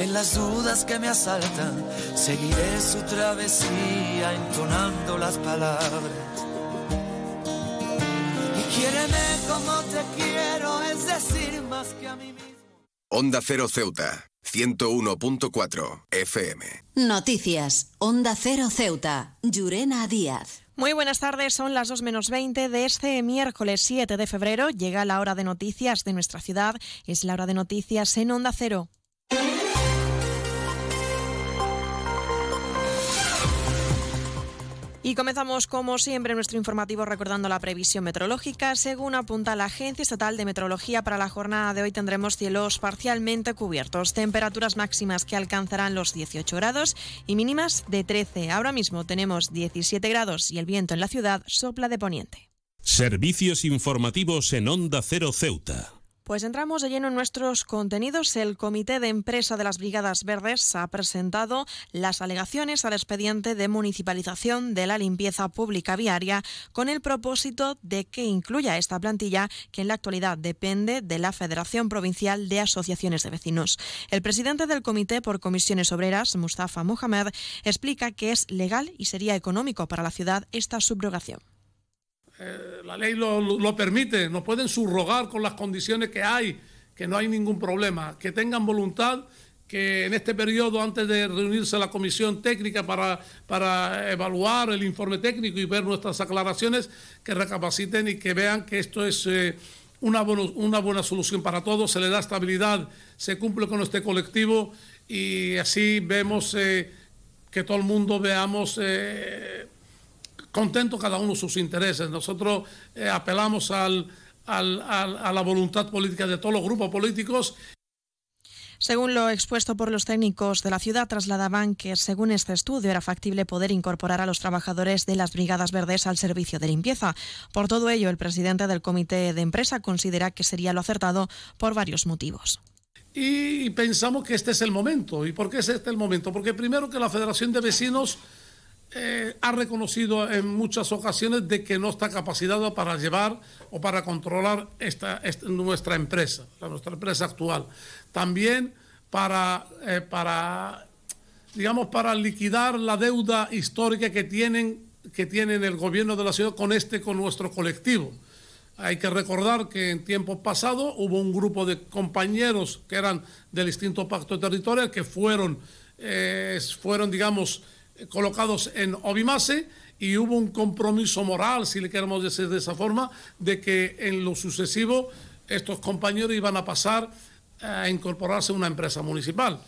en las dudas que me asaltan, seguiré su travesía entonando las palabras. Y quiéreme como te quiero, es decir, más que a mí mismo. Onda Cero Ceuta, 101.4 FM. Noticias, Onda Cero Ceuta, Llurena Díaz. Muy buenas tardes, son las 2 menos 20 de este miércoles 7 de febrero. Llega la hora de noticias de nuestra ciudad. Es la hora de noticias en Onda Cero. Y comenzamos como siempre nuestro informativo recordando la previsión meteorológica. Según apunta la Agencia Estatal de Meteorología, para la jornada de hoy tendremos cielos parcialmente cubiertos, temperaturas máximas que alcanzarán los 18 grados y mínimas de 13. Ahora mismo tenemos 17 grados y el viento en la ciudad sopla de poniente. Servicios informativos en Onda Cero Ceuta. Pues entramos de lleno en nuestros contenidos. El Comité de Empresa de las Brigadas Verdes ha presentado las alegaciones al expediente de municipalización de la limpieza pública viaria con el propósito de que incluya esta plantilla que en la actualidad depende de la Federación Provincial de Asociaciones de Vecinos. El presidente del Comité por Comisiones Obreras, Mustafa Mohamed, explica que es legal y sería económico para la ciudad esta subrogación. Eh, la ley lo, permite, nos pueden subrogar con las condiciones que hay, que no hay ningún problema, que tengan voluntad, que en este periodo, antes de reunirse la comisión técnica para, para evaluar el informe técnico y ver nuestras aclaraciones, que recapaciten y que vean que esto es... Eh, una, una, buena solución para todos, se le da estabilidad, se cumple con este colectivo y así vemos eh, que todo el mundo veamos contento cada uno sus intereses. Nosotros eh, apelamos al, a la voluntad política de todos los grupos políticos. Según lo expuesto por los técnicos de la ciudad, trasladaban que, según este estudio, era factible poder incorporar a los trabajadores de las Brigadas Verdes al servicio de limpieza. Por todo ello, el presidente del comité de empresa considera que sería lo acertado por varios motivos. Y pensamos que este es el momento. ¿Y por qué es este el momento? Porque primero que la Federación de Vecinos eh, ha reconocido en muchas ocasiones de que no está capacitado para llevar o para controlar esta, nuestra empresa, nuestra empresa actual. También para, eh, para, digamos, para liquidar la deuda histórica que tienen, que tienen el gobierno de la ciudad con este, con nuestro colectivo. Hay que recordar que en tiempos pasados hubo un grupo de compañeros que eran del distinto pacto territorial que fueron, eh, fueron digamos, colocados en Obimase y hubo un compromiso moral, si le queremos decir de esa forma, de que en lo sucesivo estos compañeros iban a pasar a incorporarse a una empresa municipal.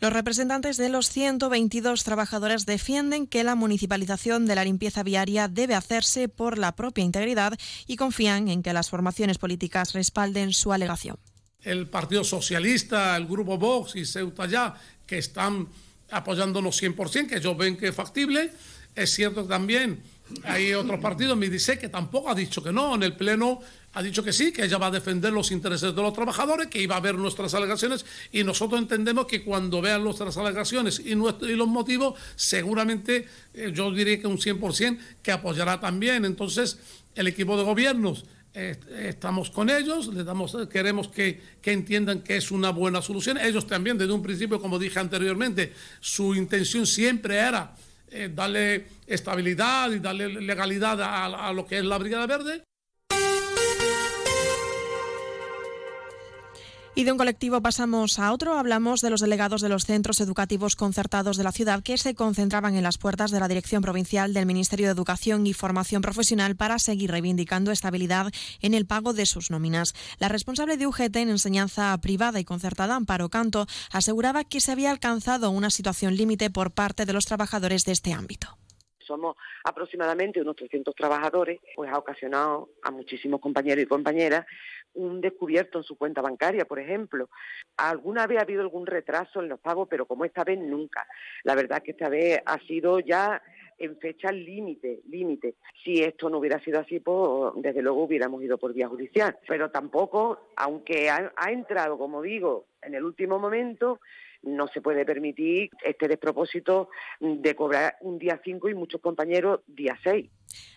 Los representantes de los 122 trabajadores defienden que la municipalización de la limpieza viaria debe hacerse por la propia integridad y confían en que las formaciones políticas respalden su alegación. El Partido Socialista, el Grupo Vox y Ceuta Ya, que están apoyándonos 100%, que ellos ven que es factible. Es cierto también hay otros partidos, me dice que tampoco ha dicho que no, en el Pleno ha dicho que sí, que ella va a defender los intereses de los trabajadores, que iba a ver nuestras alegaciones y nosotros entendemos que cuando vean nuestras alegaciones y, y los motivos, seguramente eh, yo diría que un 100% que apoyará también. Entonces, el equipo de gobiernos estamos con ellos, les damos, queremos que, entiendan que es una buena solución. Ellos también, desde un principio, como dije anteriormente, su intención siempre era eh, darle estabilidad y darle legalidad a, lo que es la Brigada Verde. Y de un colectivo pasamos a otro. Hablamos de los delegados de los centros educativos concertados de la ciudad que se concentraban en las puertas de la Dirección Provincial del Ministerio de Educación y Formación Profesional para seguir reivindicando estabilidad en el pago de sus nóminas. La responsable de UGT en enseñanza privada y concertada, Amparo Canto, aseguraba que se había alcanzado una situación límite por parte de los trabajadores de este ámbito somos aproximadamente unos 300 trabajadores, pues ha ocasionado a muchísimos compañeros y compañeras un descubierto en su cuenta bancaria, por ejemplo. Alguna vez ha habido algún retraso en los pagos, pero como esta vez nunca. La verdad que esta vez ha sido ya en fecha límite, límite. Si esto no hubiera sido así, pues desde luego hubiéramos ido por vía judicial. Pero tampoco, aunque ha entrado, como digo, en el último momento, no se puede permitir este despropósito de cobrar un día 5 y muchos compañeros día 6.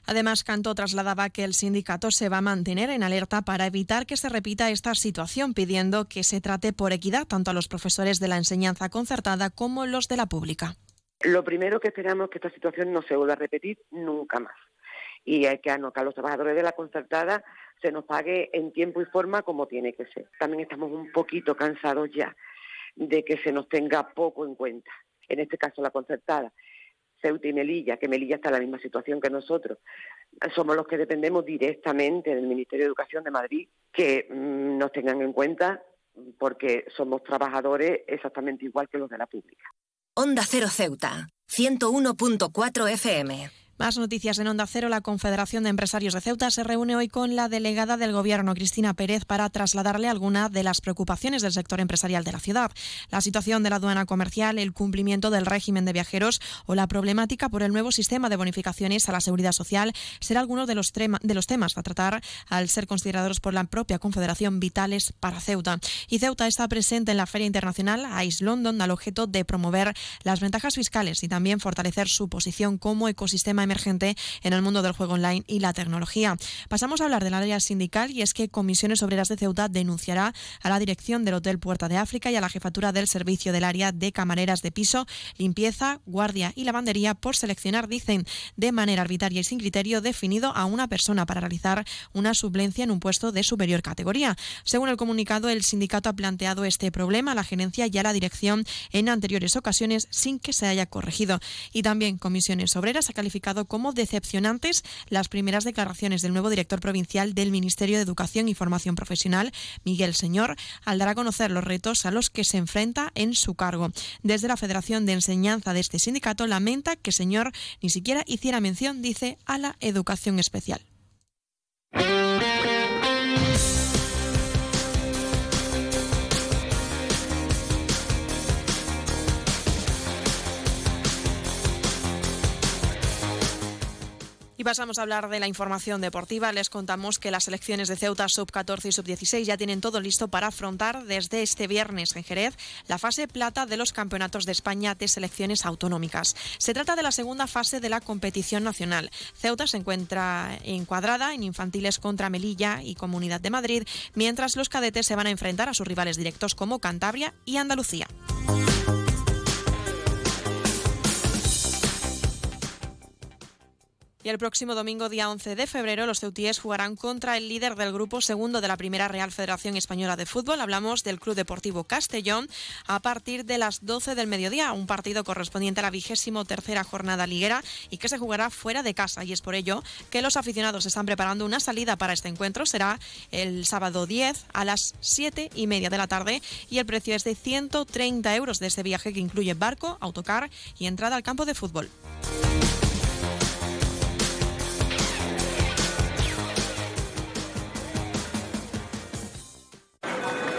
Además, Canto trasladaba que el sindicato se va a mantener en alerta para evitar que se repita esta situación, pidiendo que se trate por equidad tanto a los profesores de la enseñanza concertada como los de la pública. Lo primero que esperamos es que esta situación no se vuelva a repetir nunca más. Y hay que anotar a los trabajadores de la concertada se nos pague en tiempo y forma como tiene que ser. También estamos un poquito cansados ya de que se nos tenga poco en cuenta. En este caso, la concertada. Ceuta y Melilla, que Melilla está en la misma situación que nosotros. Somos los que dependemos directamente del Ministerio de Educación de Madrid, que mm, nos tengan en cuenta porque somos trabajadores exactamente igual que los de la pública. Onda Cero Ceuta, 101.4 FM. Más noticias en Onda Cero. La Confederación de Empresarios de Ceuta se reúne hoy con la delegada del Gobierno, Cristina Pérez, para trasladarle algunas de las preocupaciones del sector empresarial de la ciudad. La situación de la aduana comercial, el cumplimiento del régimen de viajeros o la problemática por el nuevo sistema de bonificaciones a la seguridad social será algunos de los, de los temas a tratar al ser considerados por la propia Confederación vitales para Ceuta. Y Ceuta está presente en la Feria Internacional ICE London al objeto de promover las ventajas fiscales y también fortalecer su posición como ecosistema emergente en el mundo del juego online y la tecnología. Pasamos a hablar del área sindical y es que Comisiones Obreras de Ceuta denunciará a la dirección del Hotel Puerta de África y a la jefatura del servicio del área de camareras de piso, limpieza, guardia y lavandería por seleccionar, dicen, de manera arbitraria y sin criterio definido a una persona para realizar una suplencia en un puesto de superior categoría. Según el comunicado, el sindicato ha planteado este problema a la gerencia y a la dirección en anteriores ocasiones sin que se haya corregido. Y también Comisiones Obreras ha calificado como decepcionantes las primeras declaraciones del nuevo director provincial del Ministerio de Educación y Formación Profesional, Miguel Señor, al dar a conocer los retos a los que se enfrenta en su cargo. Desde la Federación de Enseñanza de este sindicato lamenta que Señor ni siquiera hiciera mención, dice, a la educación especial. Y pasamos a hablar de la información deportiva. Les contamos que las selecciones de Ceuta sub-14 y sub-16 ya tienen todo listo para afrontar desde este viernes en Jerez la fase plata de los campeonatos de España de selecciones autonómicas. Se trata de la segunda fase de la competición nacional. Ceuta se encuentra encuadrada en infantiles contra Melilla y Comunidad de Madrid, mientras los cadetes se van a enfrentar a sus rivales directos como Cantabria y Andalucía. Y el próximo domingo, día 11 de febrero, los ceutíes jugarán contra el líder del grupo segundo de la Primera Real Federación Española de Fútbol. Hablamos del Club Deportivo Castellón a partir de las 12 del mediodía, un partido correspondiente a la vigésimo tercera jornada liguera y que se jugará fuera de casa. Y es por ello que los aficionados están preparando una salida para este encuentro. Será el sábado 10 a las 7 y media de la tarde y el precio es de 130 euros de este viaje que incluye barco, autocar y entrada al campo de fútbol.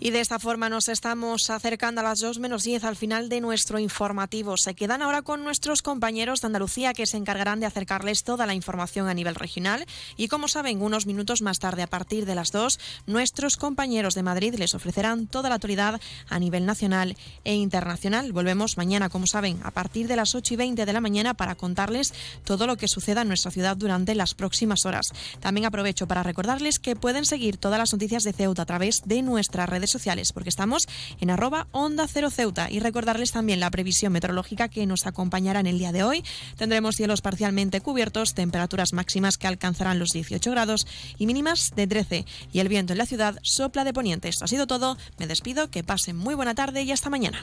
Y de esta forma nos estamos acercando a las 2 menos 10 al final de nuestro informativo. Se quedan ahora con nuestros compañeros de Andalucía que se encargarán de acercarles toda la información a nivel regional. Y como saben, unos minutos más tarde, a partir de las 2, nuestros compañeros de Madrid les ofrecerán toda la actualidad a nivel nacional e internacional. Volvemos mañana, como saben, a partir de las 8 y 20 de la mañana para contarles todo lo que suceda en nuestra ciudad durante las próximas horas. También aprovecho para recordarles que pueden seguir todas las noticias de Ceuta a través de nuestras sociales, porque estamos en arroba onda cero Ceuta. Y recordarles también la previsión meteorológica que nos acompañará en el día de hoy. Tendremos cielos parcialmente cubiertos, temperaturas máximas que alcanzarán los 18 grados y mínimas de 13. Y el viento en la ciudad sopla de poniente. Esto ha sido todo. Me despido, que pasen muy buena tarde y hasta mañana.